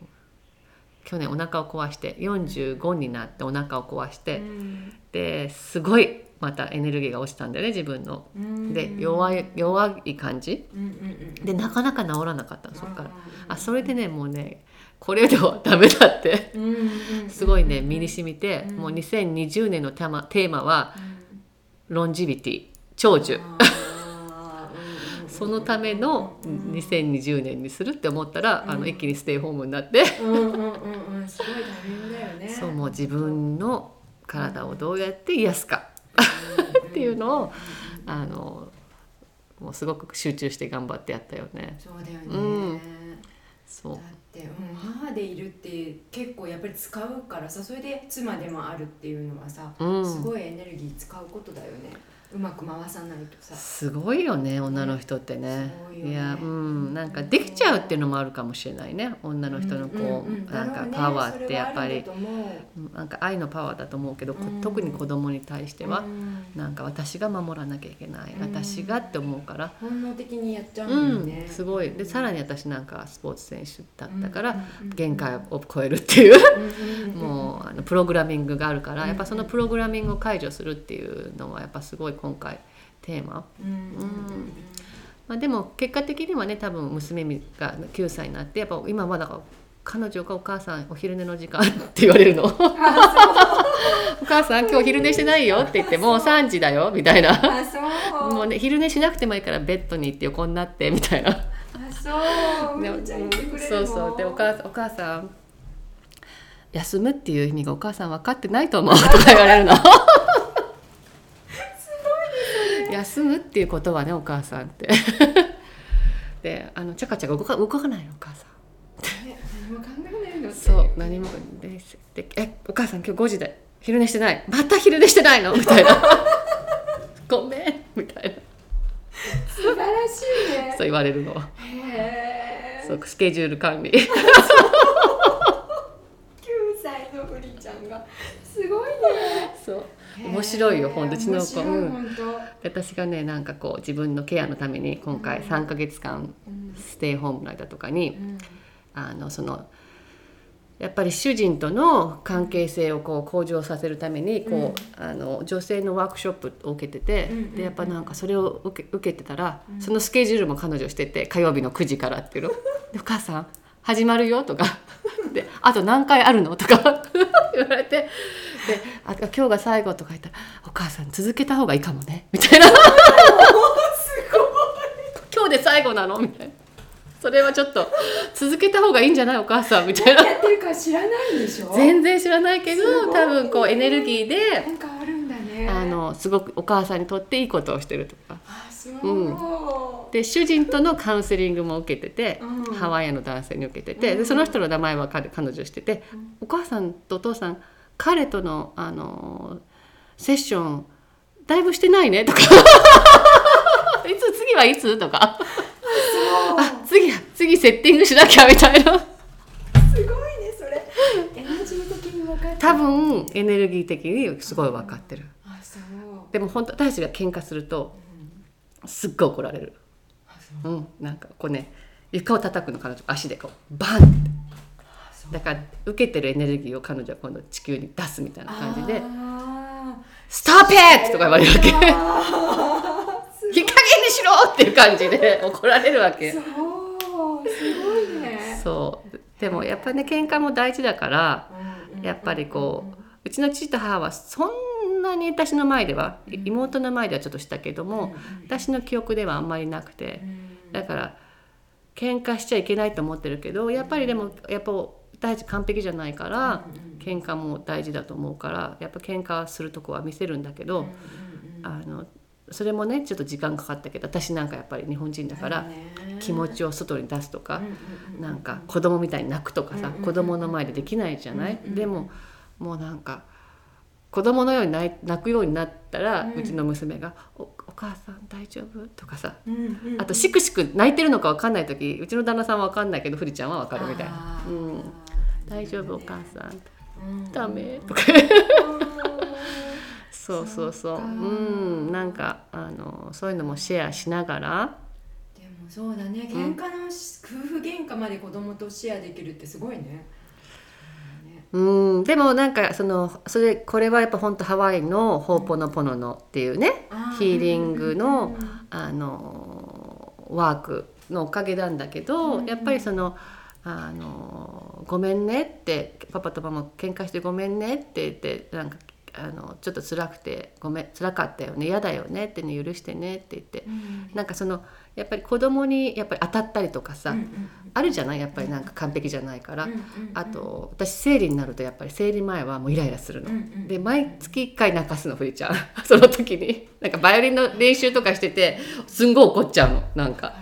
去年お腹を壊して45になってお腹を壊して、うん。ですごいまたエネルギーが落ちたんだよね自分の。うん。で弱い弱い感じ？うんうんうん。でなかなか治らなかったのそっから。うんあそれでねもうねこれではダメだってうんうんうん。すごいね身に染みてうん。もう2020年のテーマテーマはロンジビティ長寿そのための2020年にするって思ったらあの一気にステイホームになって。うんうんうんうん。すごい大変だよね。そうもう自分の体をどうやって癒すか。っていうのをあのもうすごく集中して頑張ってやったよね。そうだよね、うん。そう。だって、うん、母でいるって結構やっぱり使うからさそれで妻でもあるっていうのはさ、うん。すごいエネルギー使うことだよねうまく回さないとさ。すごいよね女の人ってね。ね。いやうん。なんかできちゃうっていうのもあるかもしれないね。女の人のこう、うんうんうんなんかパワーってやっぱり、それはあるんだと思う。うんなんか愛のパワーだと思うけど、こうん。特に子供に対しては、うん。なんか私が守らなきゃいけない、うん。私がって思うから、本能的にやっちゃううんんだよね、すごい。でさらに私なんかスポーツ選手だったから、限界を超えるっていう。もうあのプログラミングがあるから、うんやっぱそのプログラミングを解除するっていうのはやっぱすごい今回テーマ。うん。うん。うんまあ、でも結果的にはね多分娘が9歳になってやっぱ今はだ彼女がお母さんお昼寝の時間って言われるの。お母さん今日昼寝してないよって言ってもう3時だよみたいな。もうね昼寝しなくてもいいからベッドに行って横になってみたいな。あそう。でそうそう。でお母さんお母さん休むっていう意味がお母さん分かってないと思うとか言われるの休むっていうことはねお母さんって。であのちゃかちゃか動か動かないのお母さんね何も考えないのそう何も。ででえお母さん今日5時で昼寝してない。また昼寝してないの？みたいな。ごめんみたいな。素晴らしいね。そう言われるの。へえそうスケジュール管理。9 歳のフリちゃんが。すごいね。そう面白いよほんとうちの子。うん。私がねなんかこう自分のケアのために今回うん。3ヶ月間うんステイホームの間とかにうん。あのそのやっぱり主人との関係性をこう向上させるためにこう、あの女性のワークショップを受けてて、うんうんうん。でやっぱなんかそれを受け受けてたら、そのスケジュールも彼女してて火曜日の9時からっていうの「でお母さん始まるよ」とか「であと何回あるの?」とか。言われてであ「今日が最後」とか言ったら「お母さん続けた方がいいかもね」みたいな。今日で最最後なの？みたいな。それはちょっと続けた方がいいんじゃないお母さん？みたいな。やってるか知らないでしょ？全然知らないけどすごい。多分こうエネルギーでなんかあるんだね。あのすごくお母さんにとっていいことをしてるとか。あそう、うん。で主人とのカウンセリングも受けてて、うん。ハワイアンの男性に受けてて、うん。でその人の名前は彼彼女してて、お母さんとお父さん彼とのあのセッションだいぶしてないねとか。いつ次はいつ？とか。あ次次セッティングしなきゃみたいな。すごいねそれ。エナジー的に分かって多分エネルギー的にすごい分かってる。あそう。でも本当私たちが喧嘩するとすっごい怒られる。う。んなんかこうね床を叩くの彼女足でこうバンってだから受けてるエネルギーを彼女は今度地球に出すみたいな感じであ「ストップ it!」とか言われるわけ。ーあーす「日陰にしろ!」っていう感じで 怒られるわけ。そう。すごいね。そう。でもやっぱね喧嘩も大事だからやっぱりこううちの父と母はそんなに私の前では妹の前ではちょっとしたけども私の記憶ではあんまりなくて。うん。だから喧嘩しちゃいけないと思ってるけどやっぱりでもやっぱ大事完璧じゃないから喧嘩も大事だと思うからやっぱ喧嘩するとこは見せるんだけどあのそれもねちょっと時間かかったけど私なんかやっぱり日本人だから気持ちを外に出すとかなんか子供みたいに泣くとかさ子供の前でできないじゃない？でももうなんか子供のように泣くようになったらうちの娘が「おお母さん大丈夫?」とかさあとしくしく泣いてるのか分かんない時うちの旦那さんは分かんないけどふりちゃんは分かるみたいな「あー。うん大丈夫お母さん」うん。ダメ。とか そうそうそう。うん。なんかあのそういうのもシェアしながら。でもそうだね。喧嘩のし夫婦喧嘩まで子供とシェアできるってすごいね。うん。でもなんかそのそれこれはやっぱ本当ハワイのホーポノポノノっていうねあー。ヒーリングのうん。うんうんあのワークのおかげなんだけど、うん。やっぱりそのあの「ごめんね」って「パパとママ喧嘩してごめんね」って言ってなんかあのちょっと辛くて「ごめん辛かったよね嫌だよね」ってね許してねって言ってうん。なんかそのやっぱり子供にやっぱり当たったりとかさ、うんうんあるじゃない？やっぱりなんか完璧じゃないから、うんうんうんあと私生理になるとやっぱり生理前はもうイライラするの。うんうんで毎月1回泣かすのふりちゃん。その時に。なんかバイオリンの練習とかしててすんごい怒っちゃうのなんか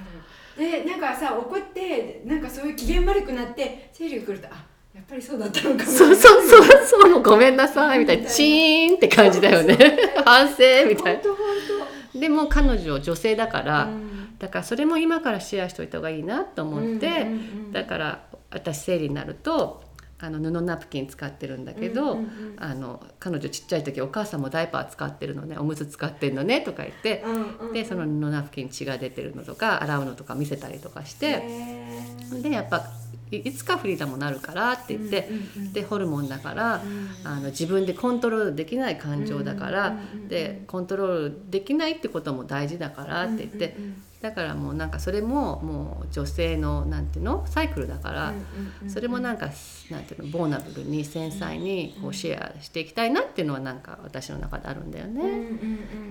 でなんかさ怒ってなんかそういう機嫌悪くなって生理が来るとあやっぱりそうだったのかも。そうそうそうそうごめんなさいみたいな。チーンって感じだよね。反省みたいな。でも彼女女性だから、当うん。だからそれも今からシェアしといた方がいいなと思って、だから私生理になるとあの布ナプキン使ってるんだけど、うんうんうん。あの彼女ちっちゃい時お母さんもダイパー使ってるのねおむつ使ってるのねとか言って、うんうんでその布ナプキン血が出てるのとか洗うのとか見せたりとかして、でやっぱいいつかフリーダムになるからって言って、うんうんうんでホルモンだから、うんあの自分でコントロールできない感情だから、でコントロールできないってことも大事だからって言って、だからもうなんかそれももう女性のなんていうのサイクルだから、それもなんかなんていうのボーナブルに繊細にこうシェアしていきたいなっていうのはなんか私の中であるんだよね。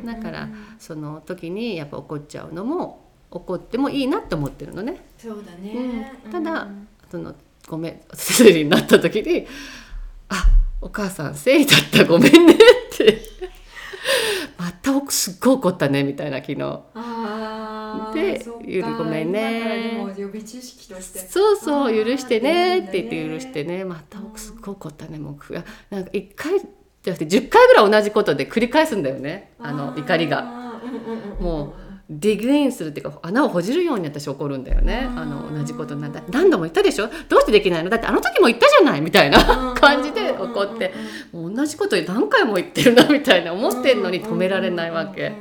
だからその時にやっぱ怒っちゃうのも怒ってもいいなって思ってるのね。そうだね。うん。ただうんそのごめん生理になった時に「あお母さん生理だったごめんね」って「またすっごい怒ったね」みたいな昨日。でゆりごめんね。そうそう許してねって言って許してね。またすっごい怒ったねもう。くなんか1回じゃなくて10回ぐらい同じことで繰り返すんだよね。あの怒りが。もうディグインするっていうか穴をほじるように私怒るんだよね。あの同じことなんだ何度も言ったでしょ？どうしてできないの？だってあの時も言ったじゃない？みたいな 感じで怒って。もう同じこと何回も言ってるなみたいな思ってんのに止められないわけ。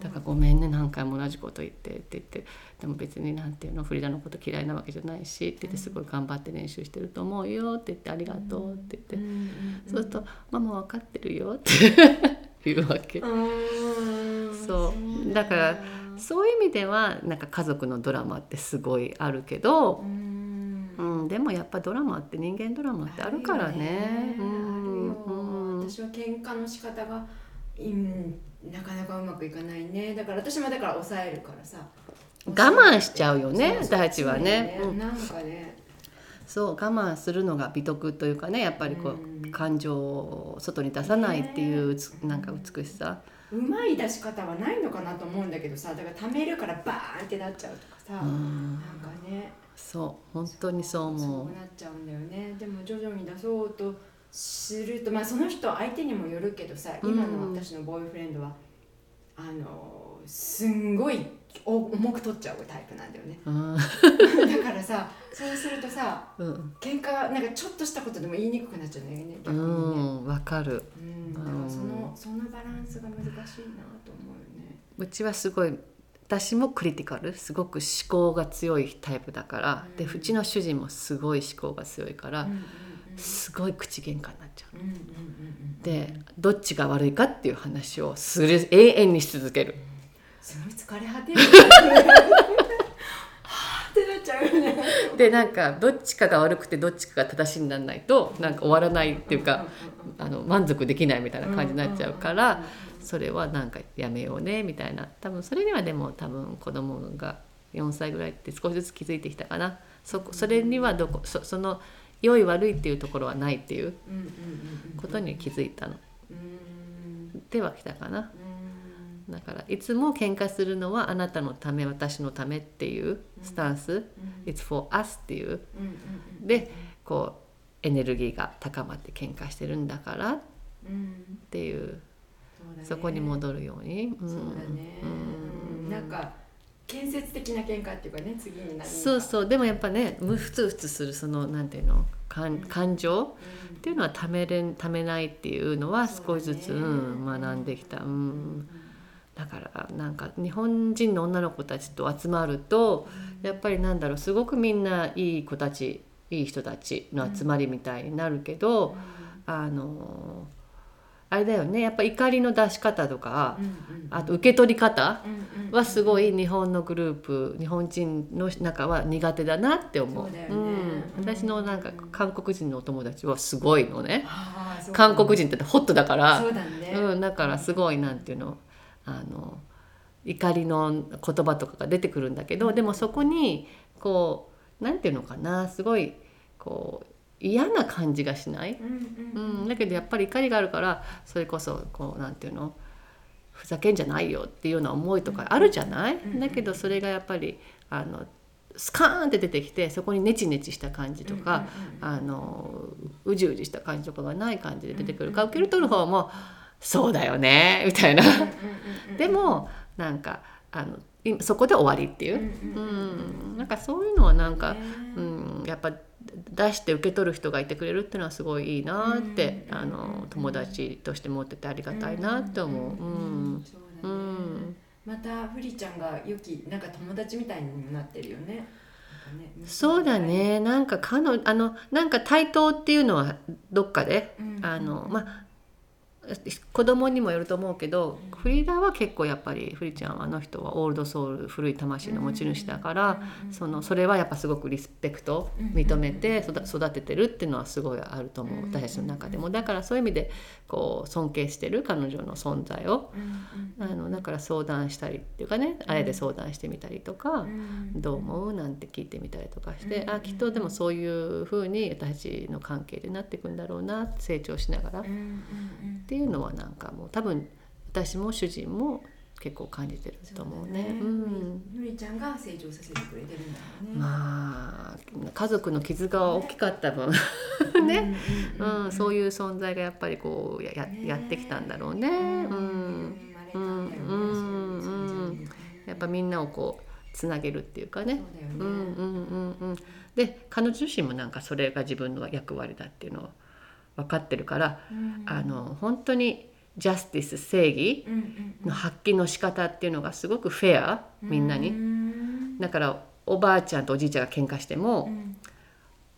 だから「ごめんね何回も同じこと言って」って言って。でも別になんていうのフリーダのこと嫌いなわけじゃないしって言ってすごい頑張って練習してると思うよって言って「ありがとう」って言って、そうすると「ママ分かってるよ」って言うわけ。うんそう。だ。からそういう意味ではなんか家族のドラマってすごいあるけどう、ん。うん、でもやっぱドラマって人間ドラマってあるからね。うん。うん。私は喧嘩の仕方が、うん、なかなかうまくいかないね。だから私もだから抑えるからさ。我慢しちゃうよね私たちはね。そうなんかねそう我慢するのが美徳というかねやっぱりこう、うん。感情を外に出さないっていうつなんか美しさ。うまい出し方はないのかなと思うんだけどさだから溜めるからバーンってなっちゃうとかさ、うんなんかね。そう本当にそう思そうなっちゃうんだよね。でも徐々に出そうとするとまあその人相手にもよるけどさ今の私のボーイフレンドは、あのすんごいお重く取っちゃうタイプなんだよね。う。う んだからさそうするとさうん喧嘩なんかちょっとしたことでも言いにくくなっちゃうんだよね逆うにね。んわかるうん、だからそのそのバランスが難しいなと思うよね。うちはすごい私もクリティカルすごく思考が強いタイプだから、でうちの主人もすごい思考が強いから、うんうんすごい口喧嘩になっちゃう。うんうんうんうんでどっちが悪いかっていう話をする永遠にし続ける。すごい疲れ果てる。でなんかどっちかが悪くてどっちかが正しいにならないとなんか終わらないっていうかあの満足できないみたいな感じになっちゃうからそれはなんかやめようねみたいな。多分それにはでも多分子供が4歳ぐらいって少しずつ気づいてきたかな。そこそれにはどこそその良い悪いっていうところはないっていうことに気づいたの。うん。ではきたかな。うんだからいつも喧嘩するのはあなたのため私のためっていうスタンス「It's for us」っていう。うんうんでこうエネルギーが高まって喧嘩してるんだからっうんていう。そうだねそこに戻るように、うんそうだね。うん。うんなんか建設的な喧嘩っていうかね次になるそうそう。でもやっぱねむふつふつするそのなんていうの？感感情？うん。っていうのはためれんためないっていうのは少しずつ、ねうん、学んできた、うん、だからなんか日本人の女の子たちと集まるとやっぱりなんだろうすごくみんないい子たちいい人たちの集まりみたいになるけど、あのあれだよねやっぱ怒りの出し方とか、あと受け取り方はすごい日本のグループ日本人の中は苦手だなって思う。ね。うん、私のなんか韓国人のお友達はすごいのね。韓国人ってホットだから。ね。うん、だからすごいなんていうのあの怒りの言葉とかが出てくるんだけどでもそこにこうなんていうのかなすごいこう嫌な感じがしない、うんうんうん、だけどやっぱり怒りがあるからそれこそこうなんていうの？ふざけんじゃないよっていうような思いとかあるじゃない、うんだけどそれがやっぱりあのスカーンって出てきてそこにネチネチした感じとか、あのうじうじした感じとかがない感じで出てくる。から、受ける取る方も「そうだよね」みたいな。でもなんかあのいそこで終わりっていう、うんなんかそういうのはなんか、うん、やっぱ出して受け取る人がいてくれるっていうのはすごいいいなって、うんあの友達として持っててありがたいなって思う。うんそうんまたフリちゃんが良きなんか友達みたいにもなってるよね。そうだね。なんか彼女あのなんか対等っていうのはどっかで、うん。あのまあ子供にもよると思うけど、フリーダーは結構やっぱりフリちゃんはあの人はオールドソウル古い魂の持ち主だから、そのそれはやっぱすごくリスペクト認めて育育ててるっていうのはすごいあると思う、うん私たちの中でも。だからそういう意味でこう尊敬してる彼女の存在を。あのだから相談したりっていうかねあえて相談してみたりとか。どう思う？なんて聞いてみたりとかして、うんあきっとでもそういうふうに私たちの関係でなっていくんだろうな成長しながら、っうんうんうんていうのはなんかもう多分私も主人も結構感じてると思うね。うん。ふりちゃんが成長させてくれてるんだろうね。まあ家族の傷が大きかった分。ね、うんそういう存在がやっぱりこうやややってきたんだろうね。うん。うん。うん。うん。やっぱみんなをこうつなげるっていうかね。うんうんうんうん、で彼女自身もなんかそれが自分の役割だっていうのを分かってるから、あの本当にジャスティス正義の発揮の仕方っていうのがすごくフェアみんなに。だからおばあちゃんとおじいちゃんが喧嘩しても、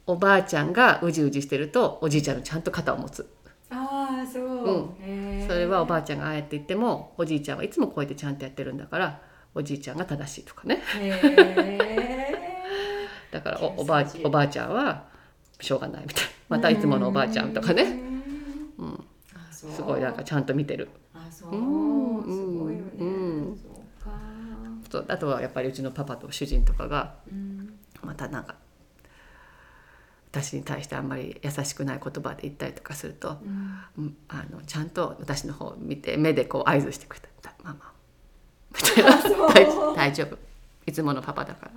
おばあちゃんがうじうじしてるとおじいちゃんのちゃんと肩を持つ。ああそう、うん。それはおばあちゃんがああやって言ってもおじいちゃんはいつもこうやってちゃんとやってるんだからおじいちゃんが正しいとかね。へ だからおおばあおばあちゃんはしょうがないみたいな。またいつものおばあちゃんとかね、うん、すごいなんかちゃんと見てる。あそう、うん。すごいよね、うん。そう。あとはやっぱりうちのパパと主人とかがうん。またなんか私に対してあんまり優しくない言葉で言ったりとかすると、うん。うんあのちゃんと私の方を見て目でこう合図してくれた「ママ」みたいな大「大丈夫。いつものパパだから」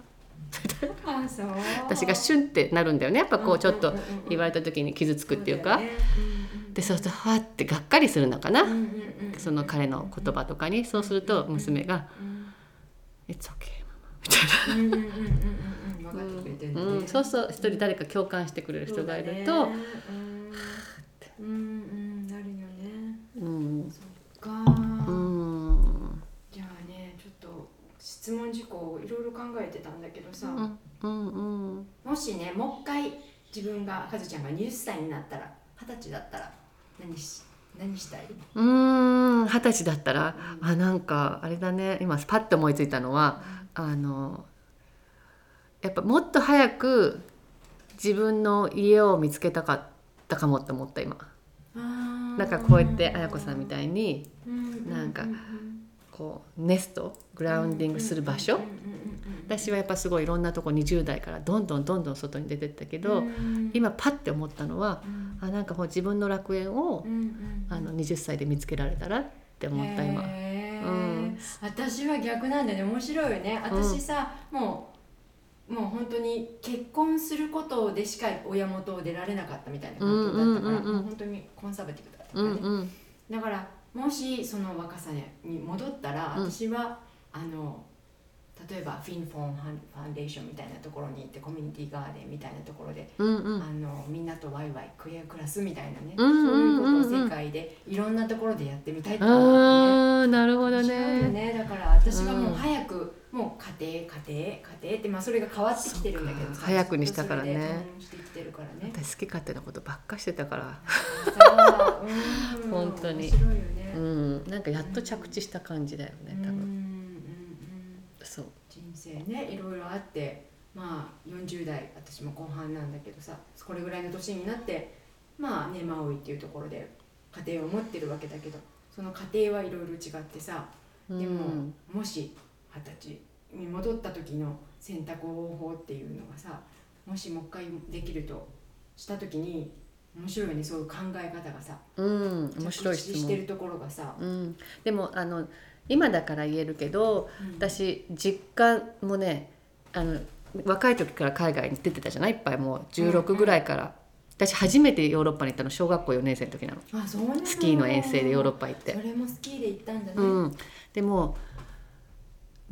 私がシュンってなるんだよね。やっぱこうちょっと言われた時に傷つくっていうか。でそうするとはってがっかりするのかな、その彼の言葉とかにそうすると娘がうん「It's okay ママ」みたいな。そうそう一人誰か共感してくれる人がいるとうんうん。なるよね。うん。そっかうんじゃあねちょっと質問事項いろいろ考えてたんだけどさ、うんうんうん。もしねもう一回自分がカズちゃんが20歳になったら二十歳だったら何し何したい、うーん二十歳だったらあなんかあれだね。今パッと思いついたのはあのやっぱもっと早く自分の家を見つけたかったかもって思った今。あなんかこうやって綾子さんみたいにいなんかこうネストグラウンディングする場所？私はやっぱすごいいろんなとこ20代からどんどんどんどん外に出てったけど、今パッて思ったのはあなんかこう自分の楽園をあの20歳で見つけられたらって思った今。うん。私は逆なんだよね。面白いよね私さ、もうもう本当に結婚することでしか親元を出られなかったみたいな環境だったから、うんうんうんうん。もう本当にコンサバティブだったからね、うんうん。だからもしその若さに戻ったら、うん。私はあの例えばフィンフォンファンデーションみたいなところに行ってコミュニティガーデンみたいなところで、うんうん。あのみんなとワイワイクエアクラスみたいなね、うんうんうんうん。そういうことを世界でいろんなところでやってみたいと思うのね。なるほどね。ね。だから私はもう早く、もう家庭家庭家庭ってまあそれが変わってきてるんだけどさ早くにしたからね。うんしてきてるからね。私好き勝手なことばっかしてたから、ん。本当に。面白いよね、うん、なんかやっと着地した感じだよね多うんうんうん分。そう。人生ねいろいろあってまあ40代私も後半なんだけどさこれぐらいの年になってまあねマウイっていうところで家庭を持ってるわけだけどその家庭はいろいろ違ってさでも、うんもし二十歳に戻った時の選択方法っていうのがさもしもう一回できるとした時に面白いよねそういう考え方がさ。うん、面白い質問。してるところがさ、うん、でもあの今だから言えるけど、うん。私実家もねあの若い時から海外に出てたじゃない？いっぱいもう16ぐらいから、私初めてヨーロッパに行ったの小学校4年生の時なの。あそうなのスキーの遠征でヨーロッパ行って。そ。れもスキーで行ったんだね、うん、でも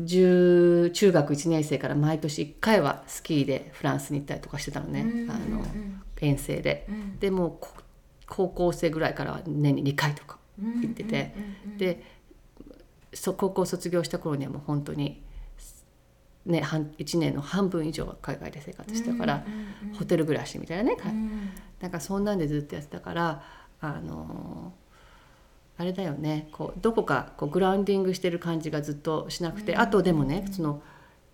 10中学1年生から毎年1回はスキーでフランスに行ったりとかしてたのね、うん。あの遠征で。うん。でもうこ高校生ぐらいからは年に2回とかうん行ってて。うんうんうんでそ高校卒業した頃にはもう本当に、ね、半1年の半分以上は海外で生活してたから、うんうんホテル暮らしみたいなね、うん。なんかそんなんでずっとやってたからあのあれだよねこうどこかこうグラウンディングしてる感じがずっとしなくて、あとでもねその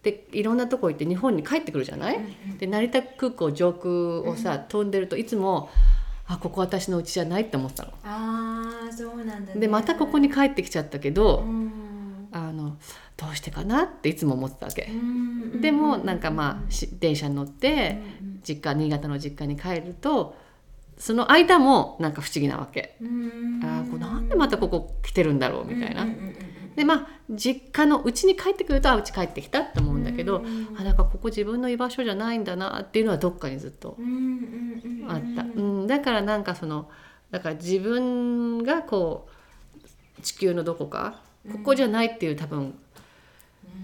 でいろんなとこ行って日本に帰ってくるじゃない、で成田空港上空をさ、飛んでるといつもあここ私の家じゃないって思ってたの。ああそうなんだね。でまたここに帰ってきちゃったけど、うん。あのどうしてかなっていつも思ってたわけ。うんでもなんかまあし電車に乗ってうん実家新潟の実家に帰るとその間もなんか不思議なわけ。うん。あーこうなんでまたここ来てるんだろうみたいな。でまあ実家のうちに帰ってくるとあうち帰ってきたって思うん。だけど、あなんかここ自分の居場所じゃないんだなっていうのはどっかにずっとうんうんうんあった。うん、だからなんかそのだから自分がこう地球のどこかここじゃないっていう多分、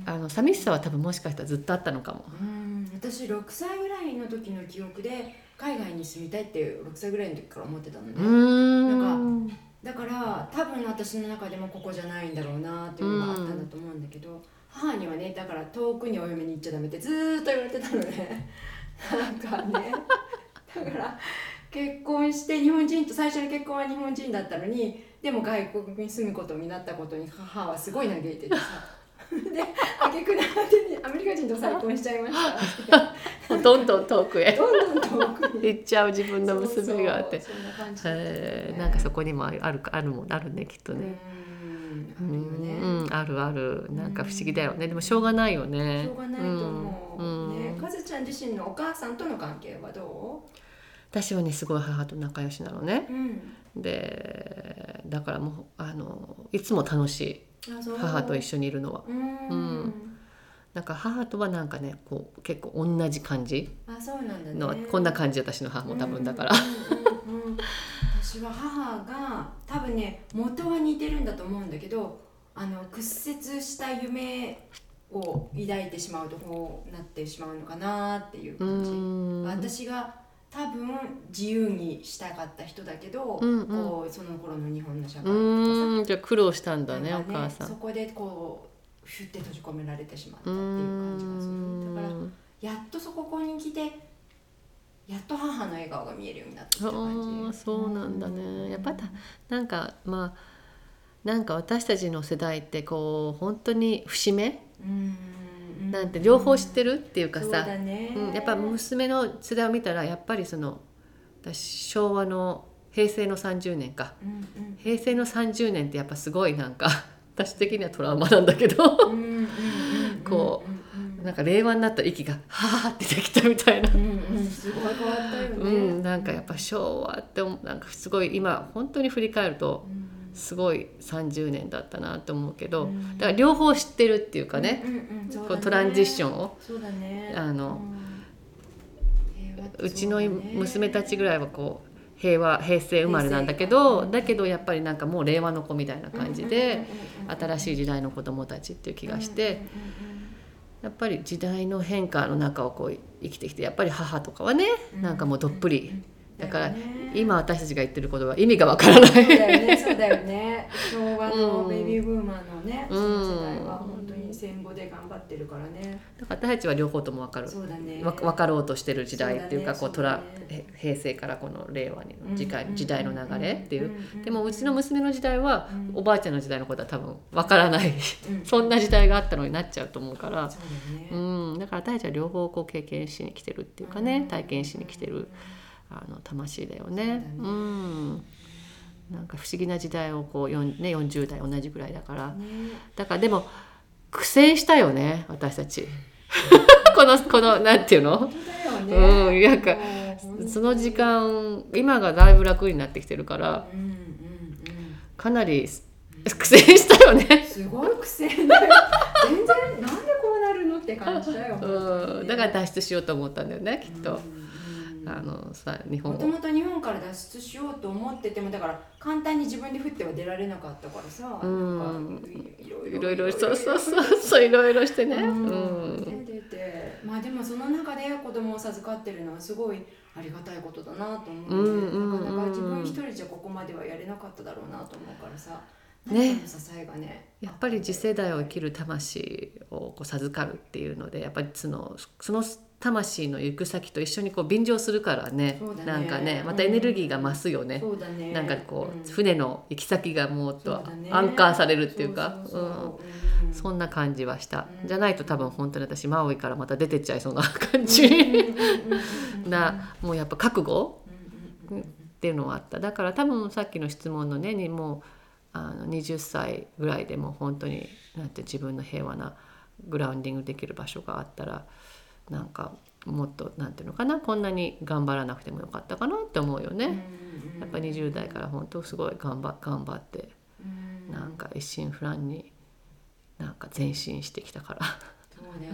あの寂しさは多分もしかしたらずっとあったのかも。うん。私6歳ぐらいの時の記憶で海外に住みたいって6歳ぐらいの時から思ってたのね、うーん。だから多分私の中でもここじゃないんだろうなっていうのがあったんだと思うんだけど、母にはねだから遠くにお嫁に行っちゃダメってずーっと言われてたのね。なんかね。だから結婚して日本人と最初の結婚は日本人だったのにでも外国に住むことになったことに母はすごい嘆いててさ。で挙句の果てにアメリカ人と再婚しちゃいました。どんどん遠くへ。どんどん遠くに行っちゃう自分の娘があって。そんな感じね。へえなんかそこにもあるあるあるもんあるねきっとね。うんあるよね、うん、あるある。なんか不思議だよね。でもしょうがないよね。しょうがないと思う、うんね。かずちゃん自身のお母さんとの関係はど私はねすごい母と仲良しなのね。う、うん、でだからもうあのいつも楽しい母と一緒にいるのは。うん、うん。なんか母とはなんかねこう結構同じ感じあそうなんだね。の、こんな感じ私の母も多分だから、うん私は母が多分ね元は似てるんだと思うんだけどあの屈折した夢を抱いてしまうとこうなってしまうのかなっていうう感じ、ん。私が多分自由にしたかった人だけど、うんうん。こうその頃の日本の社会うとかじゃあ苦労したんだねなんかお母さん。そこでこうシュッて閉じ込められてしまったうっていう感じがすんる。だからやっとそこに来てやっと母の笑顔が見えるようになってきたあ感ーじそうなんだね。やっぱたなんかまあなんか私たちの世代ってこう本当に節目？うんなんて両方知ってるっていうかそうさ、だね、うん、やっぱ娘の世代を見たらやっぱりその私昭和の平成の30年か。うん平成の30年ってやっぱすごいなんか私的にはトラウマなんだけど。うんうんうんうんこうんうんなんか令和になった息がはあってできたみたいな。うんうんすごい変わったよね、うん、なんかやっぱ昭和ってなんかすごい今本当に振り返るとうん。すごい30年だったなと思うけどうん。だから両方知ってるっていうかね、うんうんうんトランジッションを。そうだね。あのうん。うちの娘たちぐらいはこう平和平成生まれなんだけどだけどやっぱりなんかもう令和の子みたいな感じでうんうんうんうん新しい時代の子供たちっていう気がしてうんうんうんやっぱり時代の変化の中をこう生きてきてやっぱり母とかはねうん。なんかもうどっぷり。だから今私たちが言ってることは意味がわからない。そうだよね。そうだよね。昭和のベビーブーマーのね、うん。その世代は。本戦後で頑張ってるからね。だから私たちは両方とも分かる。そうだね。わ分かろうとしてる時代っていうかこうトラ平成からこの令和にの時代,、うん時代の流れっていう、でもうちの娘の時代は、うん。おばあちゃんの時代のことは多分分からない。うん。そんな時代があったのになっちゃうと思うから、そうん、だから私たちは両方こう経験しに来てるっていうかね、うん。体験しに来てるあの魂だよね。そうん。なんか不思議な時代をこう、ね、40代同じぐらいだから。ね。だからでも苦戦したよね私たち。このこのなんていうの？ね。うんなんかその時間今がだいぶ楽になってきてるからうんうんかなり苦戦したようんね。すごい苦戦だよ。全然なんでこうなるのって感じだよ うん、だから脱出しようと思ったんだよねきっと。うんうんあのさ日本もともと日本から脱出しようと思っててもだから簡単に自分で降っては出られなかったからさ、いいろいろそうそうそうそういろいろしてね。出てて。まあでもその中で子供を授かってるのはすごいありがたいことだなと思ううんうんうん。なかなか自分一人じゃここまではやれなかっただろうなと思うからさね。支えがねやっぱり次世代を生きる魂をこう授かるっていうのでやっぱりそのその魂の行く先と一緒にこう便乗するからね。ね。なんかねまたエネルギーが増すよね。そうだね。なんかこう、ん。船の行き先がもっとアンカーされるっていうか。そん。な感じはした、うん。じゃないと多分本当に私マウイからまた出てっちゃいそうな感じ、なもうやっぱ覚悟うんうんうんっていうのはあった。だから多分さっきの質問のねにもうあの20歳ぐらいでも本当になんて自分の平和なグラウンディングできる場所があったらなんかもっとなんていうのかなこんなに頑張らなくてもよかったかなって思うよね。うんやっぱ20代から本当すごい頑張頑張ってうんなんか一心不乱になんか前進してきたから。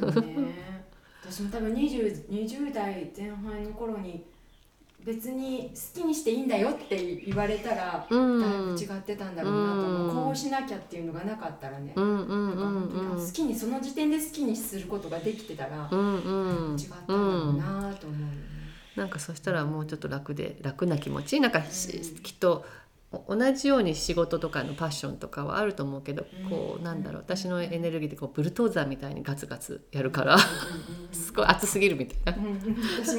そうだよね私も多分 20, 20代前半の頃に別に好きにしていいんだよって言われたらだいうん。ぶ違ってたんだろうなと思う、うん。こうしなきゃっていうのがなかったらね、うんうんなんか本当好きにその時点で好きにすることができてたら、うんうん違ったんだろうなと思うよね。なんかそしたらもうちょっと楽で楽な気持ち。なんかきっとお同じように仕事とかのパッションとかはあると思うけどうん。こうなんだろう。私のエネルギーでこうブルトーザーみたいにガツガツやるから すごい熱すぎるみたいなうんうん私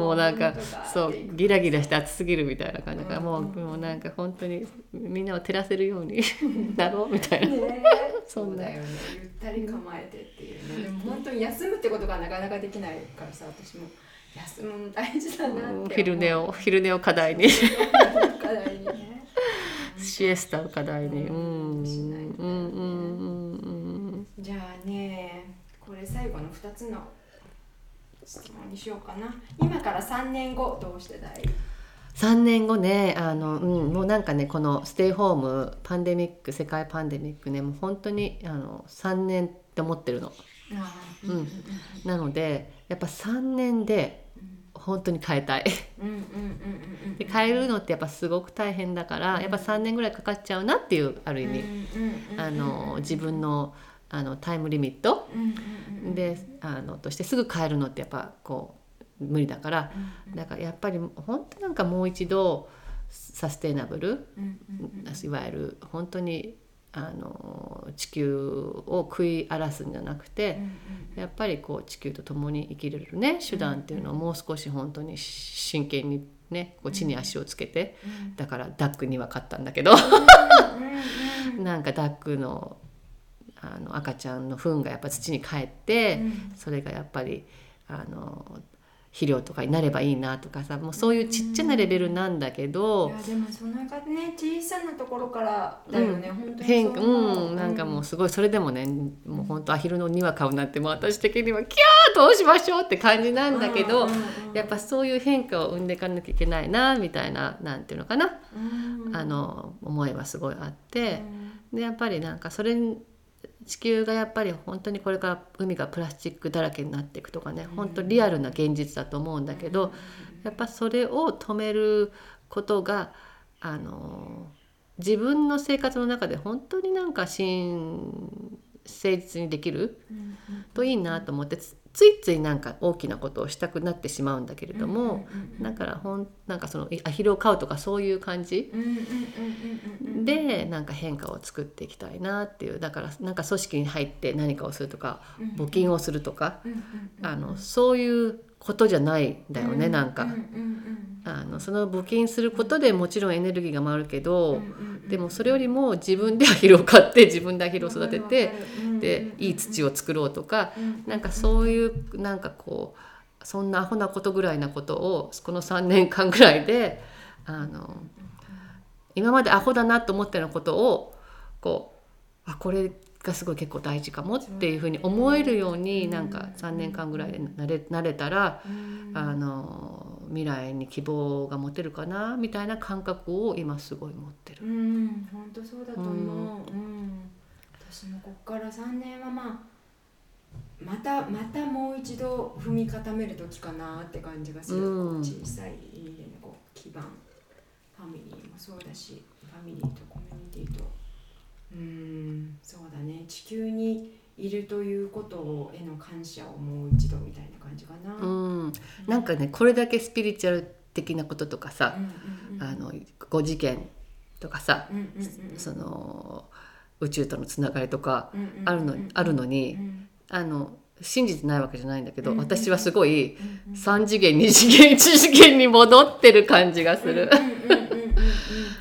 もうなんかそうギラギラして熱すぎるみたいな感じだからもううん。もうなんか本当にみんなを照らせるように なろうみたいな。ね。そんな。そうだよね。ゆったり構えてっていうね。でも本当に休むってことがなかなかできないからさ私も。休むの大事だなって昼寝を昼寝を課題に。課題にね。シエスタを課題に。ううん。ん。しないとうん。うん。うん。じゃあねこれ最後の2つの質問にしようかな。今から3年後どうしてたい？3年後ねあの、うん、もうなんかねこのステイホームパンデミック世界パンデミックねもう本当にあの3年って思ってるの。うん。うんなのでやっぱ3年で本当に変えたい。うんうんうんうんで変えるのってやっぱすごく大変だからやっぱ3年ぐらいかかっちゃうなっていうある意味、あの自分のあのタイムリミット？であのとしてすぐ変えるのってやっぱこう無理だから。だからやっぱり本当なんかもう一度サステイナブルいわゆる本当にあの地球を食い荒らすんじゃなくてやっぱりこう地球と共に生きれるね手段っていうのをもう少し本当に真剣にねこう地に足をつけて。だからダックには勝ったんだけど。なんかダックのあの赤ちゃんの糞がやっぱ土に帰ってそれがやっぱりあの肥料とかになればいいなとかさもうそういうちっちゃなレベルなんだけいどやでもそのがね小さなところからだよね、うん。本当に変化そうん。なんかもうすごいそれでもねもう本当アヒルの2羽買うなんてもう私的にはキャーどうしましょうって感じなんだけど、やっぱそういう変化を生んでいかなきゃいけないなみたいななんていうのかな、あの思いはすごいあって、でやっぱりなんかそれに地球がやっぱり本当にこれから海がプラスチックだらけになっていくとかね本当リアルな現実だと思うんだけどやっぱそれを止めることがあの自分の生活の中で本当になんか真誠実にできるといいなと思ってつついついなんか大きなことをしたくなってしまうんだけれども、だからほんなんかそのいアヒルを飼うとかそういう感じでなんか変化を作っていきたいなっていうだからなんか組織に入って何かをするとか募金をするとかあのそういうことじゃないんだよねなんか。あのその募金することでもちろんエネルギーが回るけどでもそれよりも自分でアヒルを飼って自分でアヒルを育ててでいい土を作ろうとかなんかそういうなんかこうそんなアホなことぐらいなことをこの3年間ぐらいであの今までアホだなと思ったようなことをこうあこれがすごい結構大事かもっていうふうに思えるようになんか3年間ぐらいでなれなれたらあの未来に希望が持てるかなみたいな感覚を今すごい持ってる。うん。本当そうだと思う、うん。私もここから3年はまあまたまたもう一度踏み固める時かなって感じがする、うん。小さい家のこう基盤。ファミリーもそうだしファミリーとコミュニティと。うんそうだね。地球にいるということへの感謝をもう一度みたいな感じかな。うん、なんかねこれだけスピリチュアル的なこととかさ、あの5次元とかさ、その宇宙とのつながりとかあるの,、あるのに、あの信じてないわけじゃないんだけど、私はすごい3次元2次元1次元に戻ってる感じがする。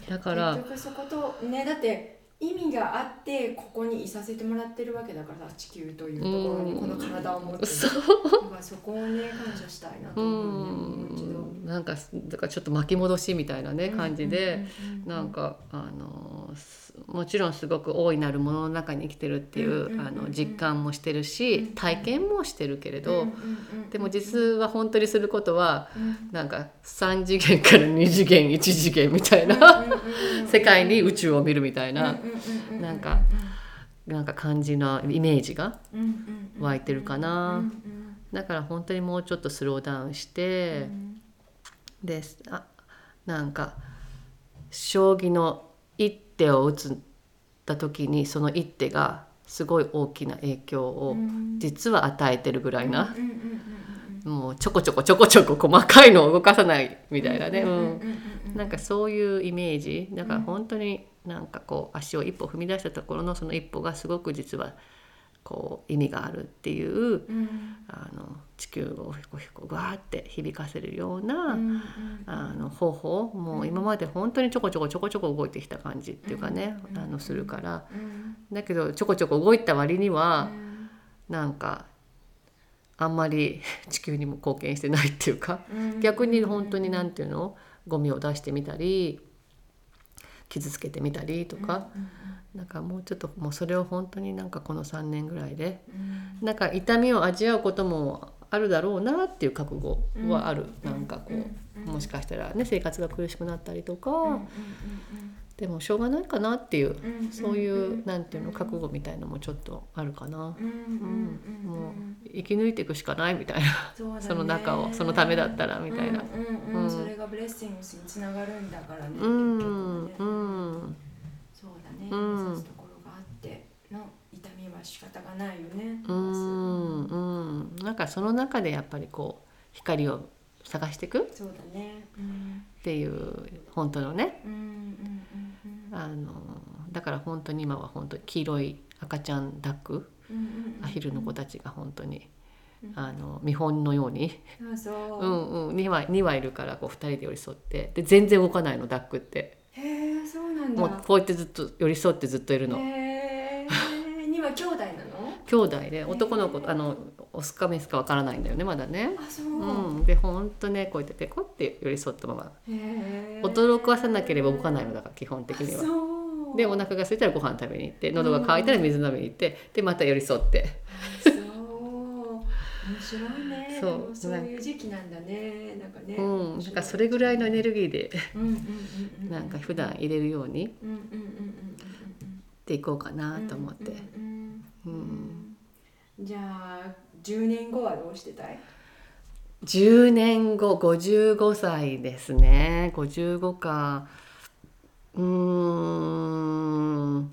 だから。結局そことねだって意味があってここにいさせてもらってるわけだから地球というところにこの体を持ってるそこをね感謝したいなとう思うねもうなんかだからちょっと巻き戻しみたいなね感じで、なんかあのすもちろんすごく大いなるものの中に生きてるっていう、あの実感もしてるし、うん体験もしてるけれど、でも実は本当にすることはうん。なんか3次元から2次元1次元みたいな世界に宇宙を見るみたいななんかなんか感じのイメージが湧いてるかな。だから本当にもうちょっとスローダウンして、であなんか将棋の一手を打つった時にその一手がすごい大きな影響を実は与えてるぐらいな、もうちょこちょこちょこちょこ細かいのを動かさないみたいなね、うんなんかそういうイメージ。だから本当になんかこう足を一歩踏み出したところのその一歩がすごく実はこう意味があるっていうあの地球をこうぐわーって響かせるような、あの方法もう今まで本当にちょこちょこちょこちょこ動いてきた感じっていうかね、あのするから。だけどちょこちょこ動いた割には、なんかあんまり 地球にも貢献してないっていうか逆に本当に何て言うの？ゴミを出してみたり傷つけてみたりとか、なんかもうちょっともうそれを本当になんかこの3年ぐらいで、なんか痛みを味わうこともあるだろうなっていう覚悟はある、なんかこう、もしかしたらね生活が苦しくなったりとか、でもしょうがないかなっていう、そういうなん。ていうの覚悟みたいのもちょっとあるかな、うん。もう生き抜いていくしかないみたいなそ,、の中をそのためだったらみたいな、うん。それがブレッシングスにつながるん。だからね、うん。うん。そうだね、うん、そういうところがあっての痛みは仕方がないよね。うんうん。なんかその中でやっぱりこう光を探していく？そうだね、うん、っていう本当のね、あのだから本当に今は本当に黄色い赤ちゃんダック、アヒルの子たちが本当に。あの見本のように。う。んうん、2, 羽2羽いるからこう2人で寄り添って。で全然動かないのダックって。へえそうなんだ。もうこうやってずっと寄り添ってずっといるの。へえ2羽兄弟なの？兄弟で男の子あのオスかメスかわからないんだよねまだね。あそう、うん、でほんとねこうやってペコって寄り添ったまま。驚かさなければ動かないのだから基本的には。でお腹が空いたらご飯食べに行って喉が渇いたら水飲みに行ってでまた寄り添って。そう。面白いね。そう。そういう時期なんだね。なんかね。うん。なんかそれぐらいのエネルギーでなんか普段入れるように。っていこうかなと思って。うんじゃあ10年後はどうしてたい？10年後55歳ですね。55か。うん。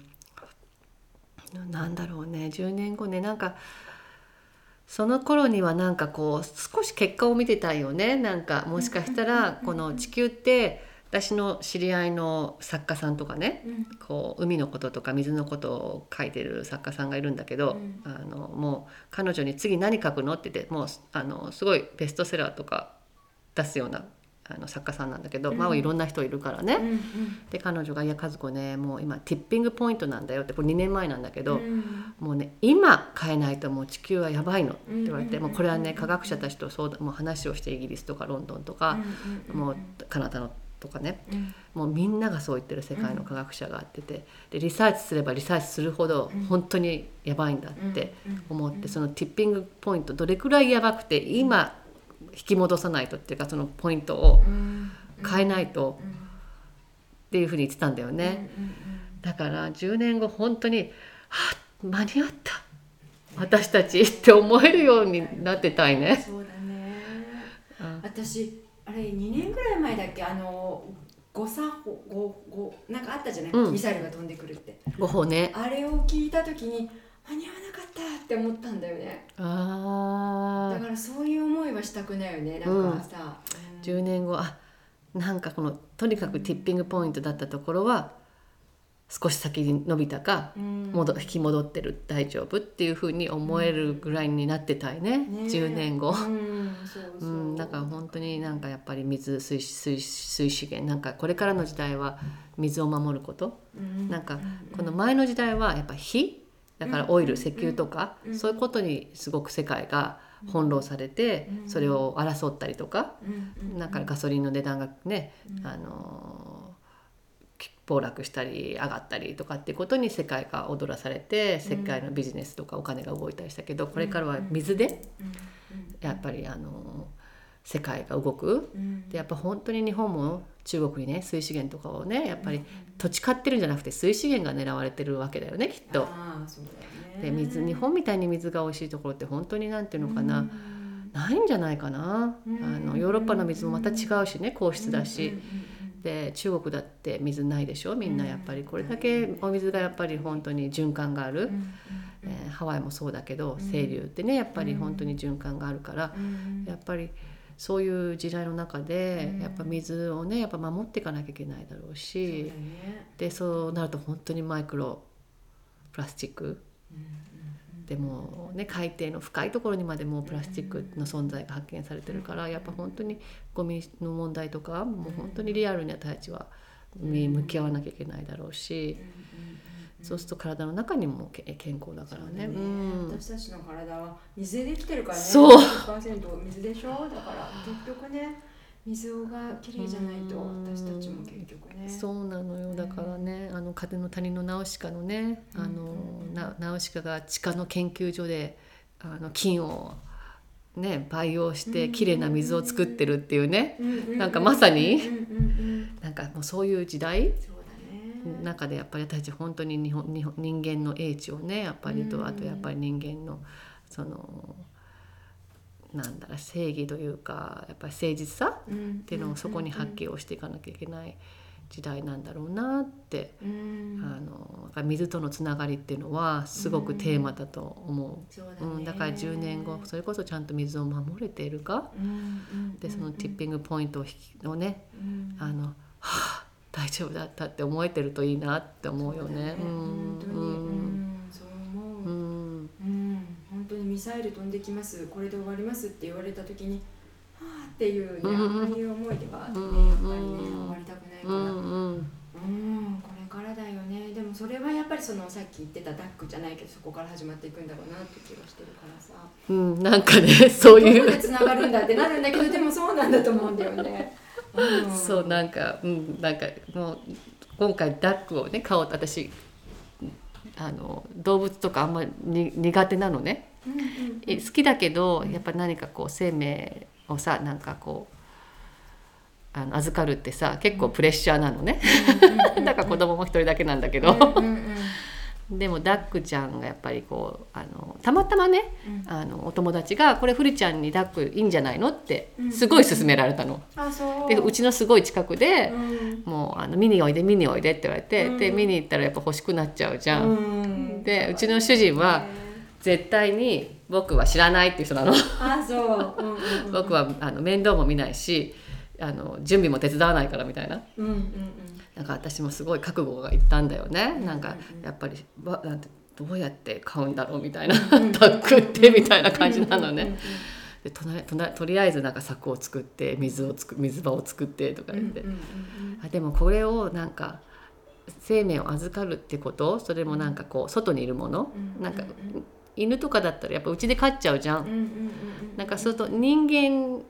なんだろうね。10年後ね。なんかその頃にはなんかこう少し結果を見てたよね。なんかもしかしたらこの地球って私の知り合いの作家さんとかね、うん、こう海のこととか水のことを書いてる作家さんがいるんだけど、うん、あのもう彼女に「次何書くの?」って言ってもうあのすごいベストセラーとか出すようなあの作家さんなんだけど、うん、まあいろんな人いるからね、うんうん、で彼女が「いや和子ねもう今ティッピングポイントなんだよ」ってこれ2年前なんだけど、うん、もうね今変えないともう地球はやばいのって言われて、もうこれはね科学者たちと相談もう話をしてイギリスとかロンドンとか、もうカナダのとかね、うん、もうみんながそう言ってる世界の科学者があってて。でリサーチすればリサーチするほど本当にやばいんだって思ってそのティッピングポイントどれくらいやばくて今引き戻さないとっていうかそのポイントを変えないとっていうふうに言ってたんだよね。だから10年後本当に「は間に合った。私たち」って思えるようになってたいね。そうだね、私あれ2年ぐらい前だっけ？あの誤作法誤誤なんかあったじゃない、うん、ミサイルが飛んでくるって。誤報ね。あれを聞いた時に間に合わなかったって思ったんだよね。あだからそういう思いはしたくないよね。なんかさ、うん、10年後あなんかこのとにかくティッピングポイントだったところは少し先に伸びたか、うん、戻引き戻ってる大丈夫っていうふうに思えるぐらいになってたいね、うん、10年後。うん、だから本当になんかやっぱり水水水水資源なんかこれからの時代は水を守ること、うん、なんかこの前の時代はやっぱ火だからオイル、石油とか、そういうことにすごく世界が翻弄されて、それを争ったりとか、なん。かガソリンの値段がね、あの暴落したり上がったりとかっていうことに世界が踊らされて世界のビジネスとかお金が動いたりしたけどこれからは水でやっぱりあの世界が動く。でやっぱ本当に日本も中国にね水資源とかをねやっぱり土地買ってるんじゃなくて水資源が狙われてるわけだよねきっと。で水日本みたいに水が美味しいところって本当に何ていうのかな、ないんじゃないかな、あのヨーロッパの水もまた違うしね硬質だし。で中国だって水ないでしょ？みんなやっぱりこれだけお水がやっぱり本当に循環がある、えー、ハワイもそうだけど清流ってねやっぱり本当に循環があるから、やっぱりそういう時代の中でやっぱ水をねやっぱ守っていかなきゃいけないだろうし、でそうなると本当にマイクロプラスチック。でもね海底の深いところにまでもうプラスチックの存在が発見されてるからやっぱ本当にゴミの問題とかもう本当にリアルに私たちは向き合わなきゃいけないだろうしそうすると体の中にもけ健康だからね。そうん。私たちの体は水でできてるからね。そう。100%水でしょ？だから結局ね水がきれいじゃないとうん。私たちも結局ね。そうなのよ。だからね、あの風の谷のナウシカのねあの、うんなナウシカが地下の研究所であの金をね培養してきれいな水を作ってるっていうね、なんかまさに。なんかもうそういう時代。中でやっぱり私たち本当に日本日本人間の英知をねやっぱりと、うんあとやっぱり人間のそのなんだろう正義というかやっぱり誠実さうんっていうのをそこに発揮をしていかなきゃいけない時代なんだろうなって、うん。あの水とのつながりっていうのはすごくテーマだと思そうだう、うんねだから10年後それこそちゃんと水を守れているか？うんうんでそのティッピングポイントを引きをねうん。あのはあ大丈夫だったって思えてるといいなって思うよね。そうだ本当に。うん。そう思う。うん。本当にミサイル飛んできます。これで終わりますって言われた時にはあっていうね、うんああいう思いではね、うんやっぱりね終わりたくないから、うんこれからだよねでもそれはやっぱりそのさっき言ってたダックじゃないけどそこから始まっていくんだろうなって気がしてるからさうん、なんかねそういどこでうつながるんだってなるんだけどでもそうなんだと思うんだよね。うん、そうなんかうんなんかもう今回ダックをね買おうと私あの動物とかあんまりに苦手なのねうんうんうんえ好きだけどやっぱ何かこう生命をさなんかこうあの預かるってさ結構プレッシャーなのね。だから子供も一人だけなんだけど。でもダックちゃんがやっぱりこうあのたまたまねうん。あのお友達が「これフルちゃんにダックいいんじゃないの?」ってうんすごい勧められたの。う。でうちのすごい近くでうん。もうあの見においで見においでって言われて、うん。で見に行ったらやっぱ欲しくなっちゃうじゃん。でうちの主人は絶対に僕は知らないっていう人なの。あそう、うんうんうん、僕はあの面倒も見ないしあの準備も手伝わないからみたいな。うんうんうん。なんか私もすごい覚悟がいったんだよね、うんなんかうん。やっぱりわなんてどうやって買うんだろうみたいな、うんタックってみたいな感じなのね、でとなとなとりあえずなんか柵を作って水をつく水場を作ってとか言って、うんうんうんあでもこれをなんか生命を預かるってこと？それもなんかこう外にいるもの、うんなんかうん犬とかだったらやっぱうちで飼っちゃうじゃん、なんかそうすると人間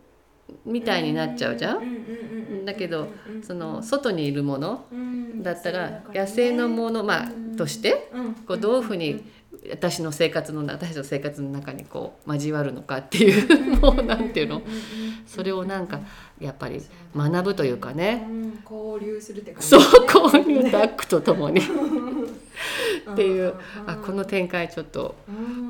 みたいになっちゃうじゃん、だけどその外にいるものうん。だったら野生のもの、まあうんとしてうんこうどういうふうに私の生活の私の生活の中にこう交わるのかっていうもうなんていうの？それをなんかやっぱり学ぶというかね。うん。交流するって感じそうだね。こういうダックとともに っていうあこの展開ちょっと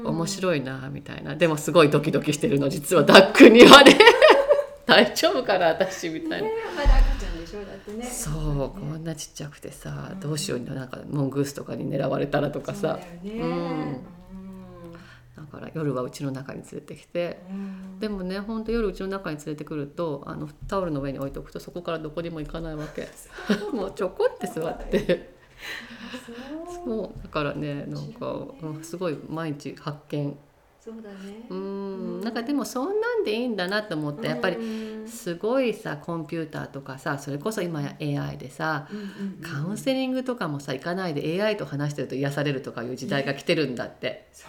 面白いなみたいな。でもすごいドキドキしてるの実はダックにはね。大丈夫かな私みたいな。ね。まだ赤ちゃんでしょだってね。そうこんなちっちゃくてさどうしようなんかモングースとかに狙われたらとかさ。そうだよね。だから夜はうちの中に連れてきて。うん。でもねほんと夜うちの中に連れてくるとあのタオルの上に置いておくとそこからどこにも行かないわけ。もうちょこって座ってそう。だからねなんか、うん、すごい毎日発見。そうだね。うん。なんかでもそんなんでいいんだなと思ってやっぱりうんすごいさコンピューターとかさそれこそ今や AI でさカウンセリングとかもさ行かないで AI と話してると癒されるとかいう時代が来てるんだって、そ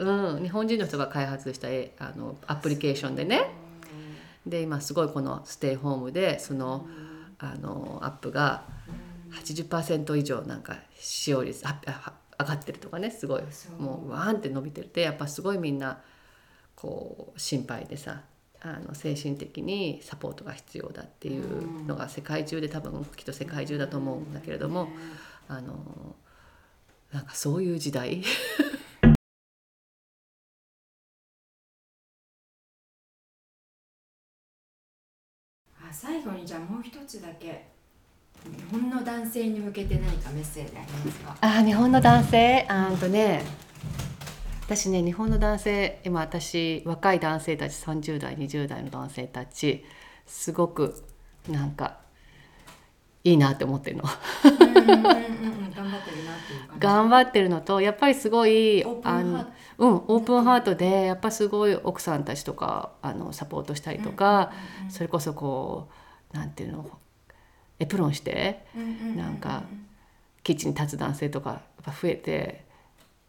うだうん、日本人の人が開発したえあのアプリケーションでね。で今すごいこのステイホームでそのあのアップが80%以上なんか使用率ああ上がってるとかねすごい。もうワーンって伸びてるってやっぱすごいみんなこう心配でさあの精神的にサポートが必要だっていうのが世界中で多分きっと世界中だと思うんだけれどもあのなんかそういう時代？あ最後にじゃあもう一つだけ日本の男性に向けて何かメッセージありますか？あ日本の男性？あんとね私ね日本の男性今私若い男性たち30代20代の男性たちすごくなんかいいなって思ってるの。頑張ってるなっていう感じ。頑張ってるのとやっぱりすごいオープンハート。あのうんオープンハートでやっぱすごい奥さんたちとかあのサポートしたりとか、それこそこうなんていうのエプロンしてなんかキッチンに立つ男性とかやっぱ増えて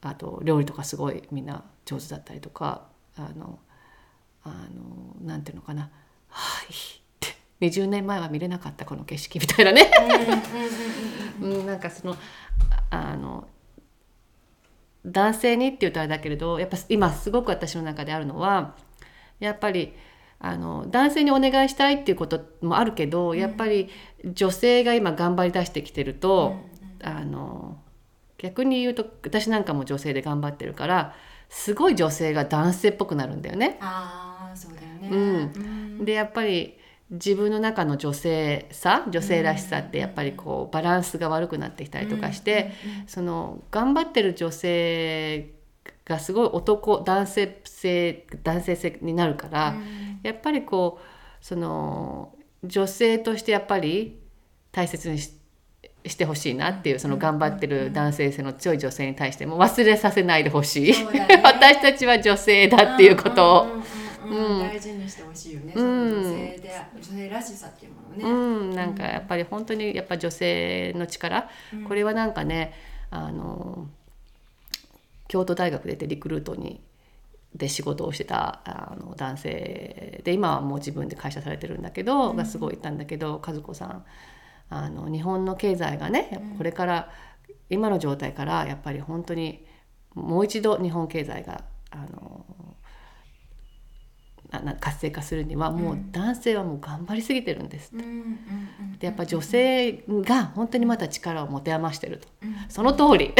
あと料理とかすごいみんな上手だったりとかあのあのなんていうのかな「はい」って。20年前は見れなかったこの景色みたいなね、うん、なんかそのあの男性にって言うとあれだけれどやっぱ今すごく私の中であるのはやっぱりあの男性にお願いしたいっていうこともあるけど、やっぱり女性が今頑張り出してきてると、あの逆に言うと私なんかも女性で頑張ってるからすごい女性が男性っぽくなるんだよね。ああそうだよね。うん、でやっぱり自分の中の女性さ女性らしさってやっぱりこうバランスが悪くなってきたりとかして、その頑張ってる女性がすごい男男性性男性性になるから、やっぱりこうその女性としてやっぱり大切にししてほしいなっていうその頑張ってる男性性の強い女性に対しても忘れさせないでほしい、ね。私たちは女性だっていうことを。うんうんうんうんうん。大事にしてほしいよね。うん。女性で女性らしさっていうものね。うん、なんかやっぱり本当にやっぱ女性の力、これはなんかねあの京都大学出てリクルートにで仕事をしてたあの男性で今はもう自分で会社されてるんだけど、がすごい言ったんだけど和子さんあの日本の経済がねこれから、今の状態からやっぱり本当にもう一度日本経済があの活性化するにはもう男性はもう頑張りすぎてるんですうんうんうんでやっぱ女性が本当にまた力を持て余してると、その通り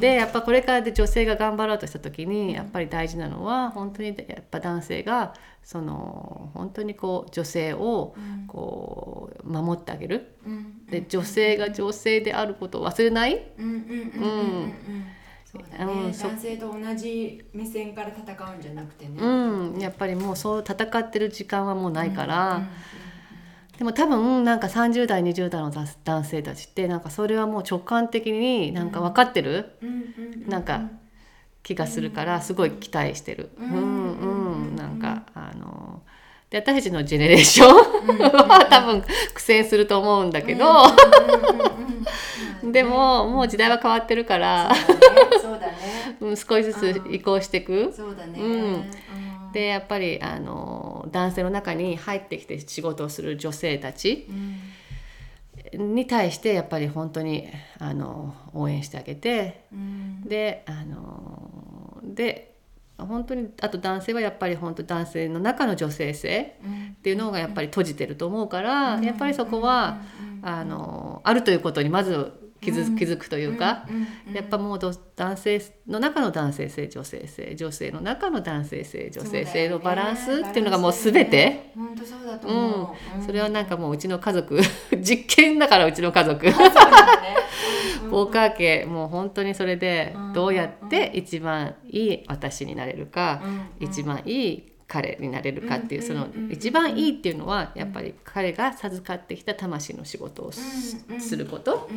でやっぱこれからで女性が頑張ろうとした時にやっぱり大事なのは本当にやっぱ男性がその本当にこう女性をこう守ってあげる。うん。で女性が女性であることを忘れない。うん。うん。うん。うん。うん。うん。そうだね、うんそ男性と同じ目線から戦うんじゃなくてね。うん。やっぱりもうそう戦ってる時間はもうないから、うんでも多分なんか30代20代の男男性たちってなんかそれはもう直感的になんか分かってる？なんか気がするからすごい期待してる。うん。うんうん。なんかあので私たちのジェネレーションは多分苦戦すると思うんだけど。でももう時代は変わってるから。そうだね。うん少しずつ移行していく。そうだね。でやっぱりあの男性の中に入ってきて仕事をする女性たちうん。に対してやっぱり本当にあの応援してあげてうん。であので本当にあと男性はやっぱり本当男性の中の女性性うん。っていうのがやっぱり閉じてると思うから、やっぱりそこは、あのあるということにまず気づ,、気づくというか、やっぱもうど男性の中の男性性女性性女性の中の男性性女性性のバランスっていうのがもう全て。本当そうだとう。ん。思う。それはなんかもううちの家族 実験だからうちの家族。ポーカー家もう本当にそれでうん。どうやって一番いい私になれるか、うん。一番いい彼になれるかっていううんそのうん一番いいっていうのはやっぱり彼が授かってきた魂の仕事をすること。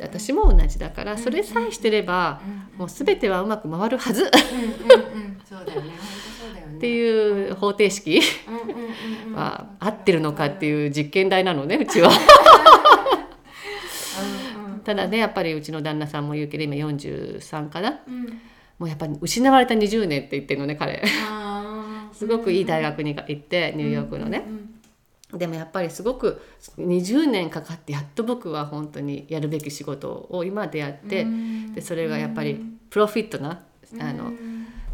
私も同じだからそれさえしてればもう全てはうまく回るはず。っ。ていう方程式は合ってるのかっていう実験台なのねうちは。ただねやっぱりうちの旦那さんも言うけど今43かな。うん。もうやっぱり失われた20年って言ってるのね彼すごくいい大学に行ってニューヨークのね。でもやっぱりすごく20年かかってやっと僕は本当にやるべき仕事を今でやってでそれがやっぱりプロフィットなあの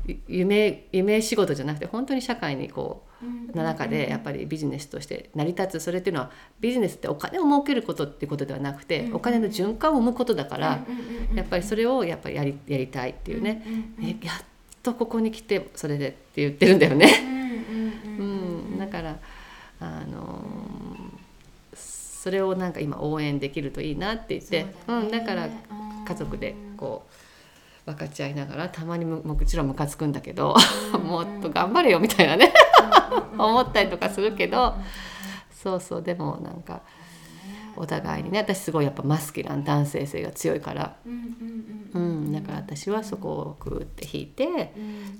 ゆ夢夢仕事じゃなくて本当に社会にこうの中でやっぱりビジネスとして成り立つ。それっていうのはビジネスってお金を儲けることっていうことではなくてお金の循環を生むことだからやっぱりそれをやっぱりやりやりたいっていうね。えやっとここに来てそれでって言ってるんだよね。うん、だからあのーそれをなんか今応援できるといいなって言ってう、ん、だから家族でこう分かち合いながらたまにももちろんムカつくんだけどもっと頑張れよみたいなね。思ったりとかするけどそうそうでもなんかお互いにね。私すごいやっぱマスキュラン男性性が強いから、うん、だから私はそこをグーって引いて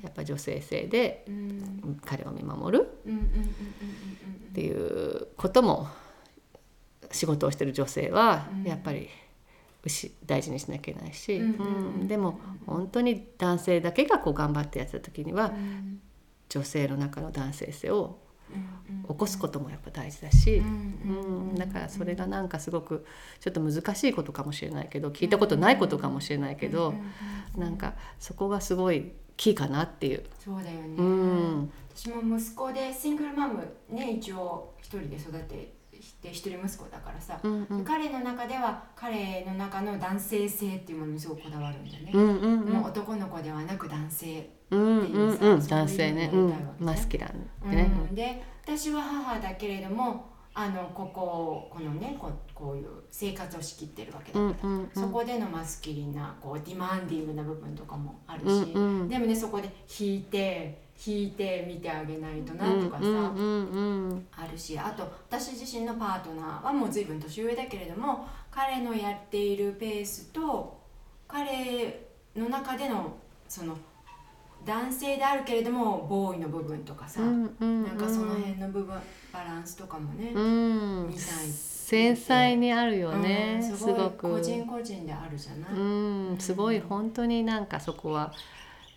やっぱ女性性で彼を見守るっていうことも仕事をしてる女性はやっぱりし大事にしなきゃいけないし、でも本当に男性だけがこう頑張ってやってた時には、うん。女性の中の男性性をうん起こすこともやっぱ大事だし、うんうんだからそれがなんかすごくちょっと難しいことかもしれないけど聞いたことないことかもしれないけど、なんかそこがすごいキーかなっていう。そうだよね、うん。私も息子でシングルマムね一応一人で育てて一人息子だからさ、うんうん。彼の中では彼の中の男性性っていうものにすごくこだわるんだよね、うんうんうん。もう男の子ではなく男性、っていうさ男性ね、うん。マスキュランうんでね、で私は母だけれどもあのこここのねここういう生活を仕切ってるわけだうから、んうんうん。そこでのマスキリンなこうディマンディングな部分とかもあるし、うんうん。でもねそこで引いて引いて見てあげないとなとかさ、あるしあと私自身のパートナーはもう随分年上だけれども彼のやっているペースと彼の中でのその男性であるけれどもボーイの部分とかさ、なんかその辺の部分バランスとかもね、うん。みたい繊細にあるよね、うんすごく。個人個人であるじゃない、うんすごい本当になんかそこは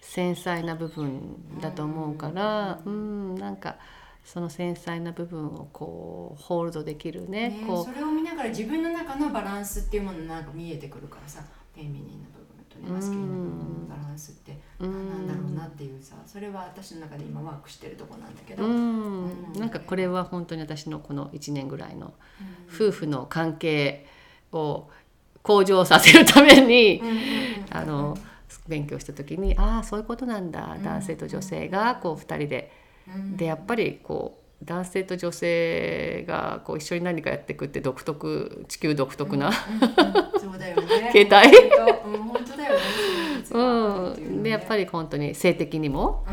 繊細な部分だと思うから、うんなんかその繊細な部分をこうホールドできるねねこそれを見ながら自分の中のバランスっていうものなんか見えてくるからさフェミニンな部分とねマスキリンな部分のバランスってう何うんなんだろうなっていうさそれは私の中で今ワークしてるとこなんだけど、ううん。ん、なんかこれは本当に私のこの1年ぐらいの夫婦の関係を向上させるために、あの勉強した時にああそういうことなんだうん。男性と女性がこう2人で。うん。でやっぱりこう男性と女性がこう一緒に何かやっていくって独特地球独特な、携帯。うん本当だよね。うん、でやっぱり、り本当に性的にも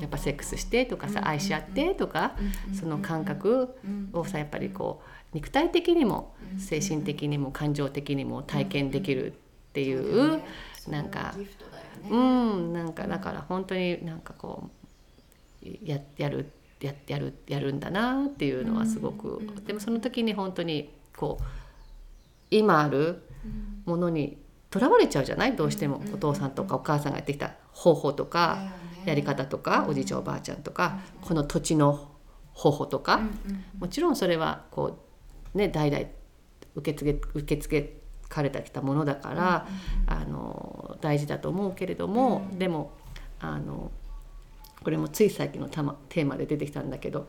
やっぱセックスしてとかさうん愛し合ってとかうんその感覚をさやっぱりこう肉体的にもうん。精神的にも感情的にも体験できるっていそううね。なんかね。うんなんかだから本当になんかこうややるややるやるんだなっていうのはすごくうんでもその時に本当にこう今あるうんものにとらわれちゃうじゃない？どうしてもうんお父さんとかお母さんがやってきた方法とかやり方とかおじいちゃんおばあちゃんとかこの土地の方法とかもちろんそれはこうね代々受け継げ受け継げかれてきたものだから、あの大事だと思うけれども、うん。でもあのこれもつい最近のたまテーマで出てきたんだけど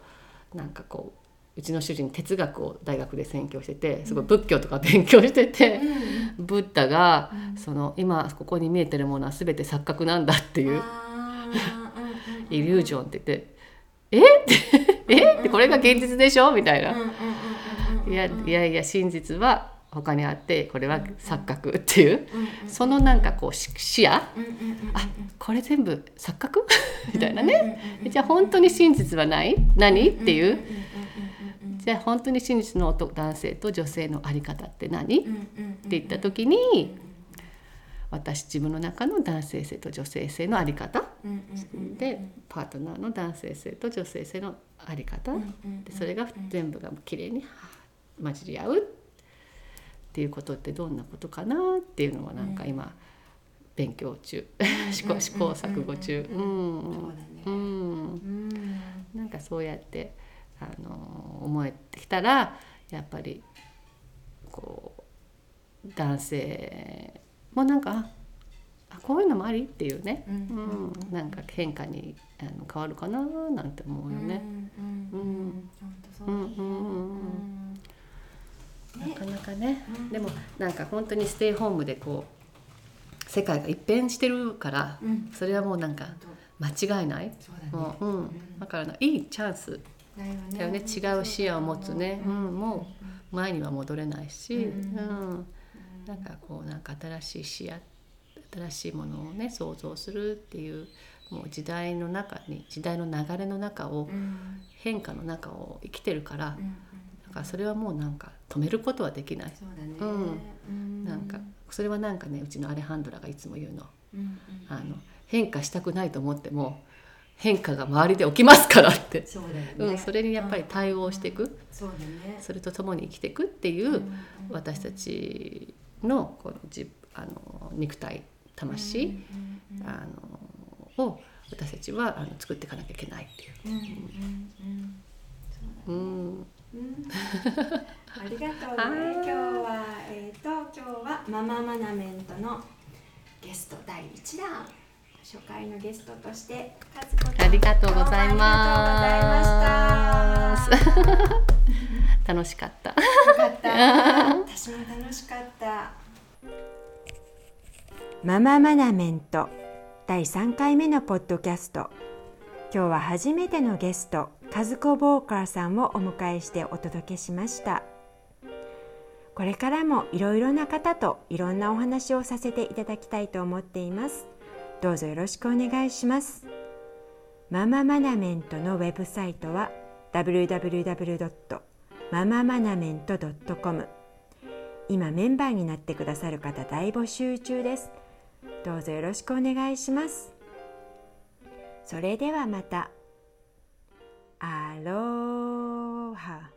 なんかこううちの主人哲学を大学で専攻しててすごい仏教とか勉強してて、ブッダが、その今ここに見えてるものは全て錯覚なんだっていうイリュージョンって言って「え？っ?」て「え？っ?」てこれが現実でしょ？みたいな。うんうんうんうんうん。いやいやいや真実は他にあってこれは錯覚っていううんそのなんかこう視視野？うんうんうんうんあこれ全部錯覚？みたいなねうんうんじゃあ本当に真実はない？何っていう？うんうんうんじゃあ本当に真実の男男性と女性の在り方って何？ってうんうんうんうん。言った時に私自分の中の男性性と女性性の在り方。うんうんうんでパートナーの男性性と女性性の在り方。うんうんでそれが全部がきれいに混じり合うっていうことってどんなことかなっていうのはなんか今勉強中。試行試行錯誤中。なんかそうやってあの思えてきたらやっぱりこう男性もなんかああこういうのもありっていうね、うん。うん、なんか変化にあの変わるかななんて思うよね。うん。うん。うんなかなかね、うん。でもなんか本当にステイホームでこう世界が一変してるから、うん。それはもうなんか間違いない、そうだね。もううん、だからないいチャンス。だよね。だよね。違う視野を持つね、うん。もう前には戻れないし、ううんん。なんかこうなんか新しい視野新しいものをね想像するっていうもう時代の中に時代の流れの中をうん。変化の中を生きてるから、からそれはもうなんか止めることはできない。そうだね。うん。なんかそれはなんかねうちのアレハンドラがいつも言うの。うんうん。あの変化したくないと思っても変化が周りで起きますからって、そうだよね。うん、それにやっぱり対応していくそうだね。それと共に生きていくっていううん私たちのこのじあの肉体魂、あのを私たちはあの作っていかなきゃいけないっていう。うんうんありがとうね。今日はえっ、と今日はマママナメントのゲスト第一弾初回のゲストとして和子ありがとうございますありがとうございました。楽しかった。よかった。私も楽しかった。マママナメント第3回目のポッドキャスト今日は初めてのゲスト和子ボーカーさんをお迎えしてお届けしました。これからもいろいろな方といろんなお話をさせていただきたいと思っています。どうぞよろしくお願いします。マママナメントのウェブサイトは www.mamamanament.com 今メンバーになってくださる方大募集中ですどうぞよろしくお願いしますそれではまたアローハ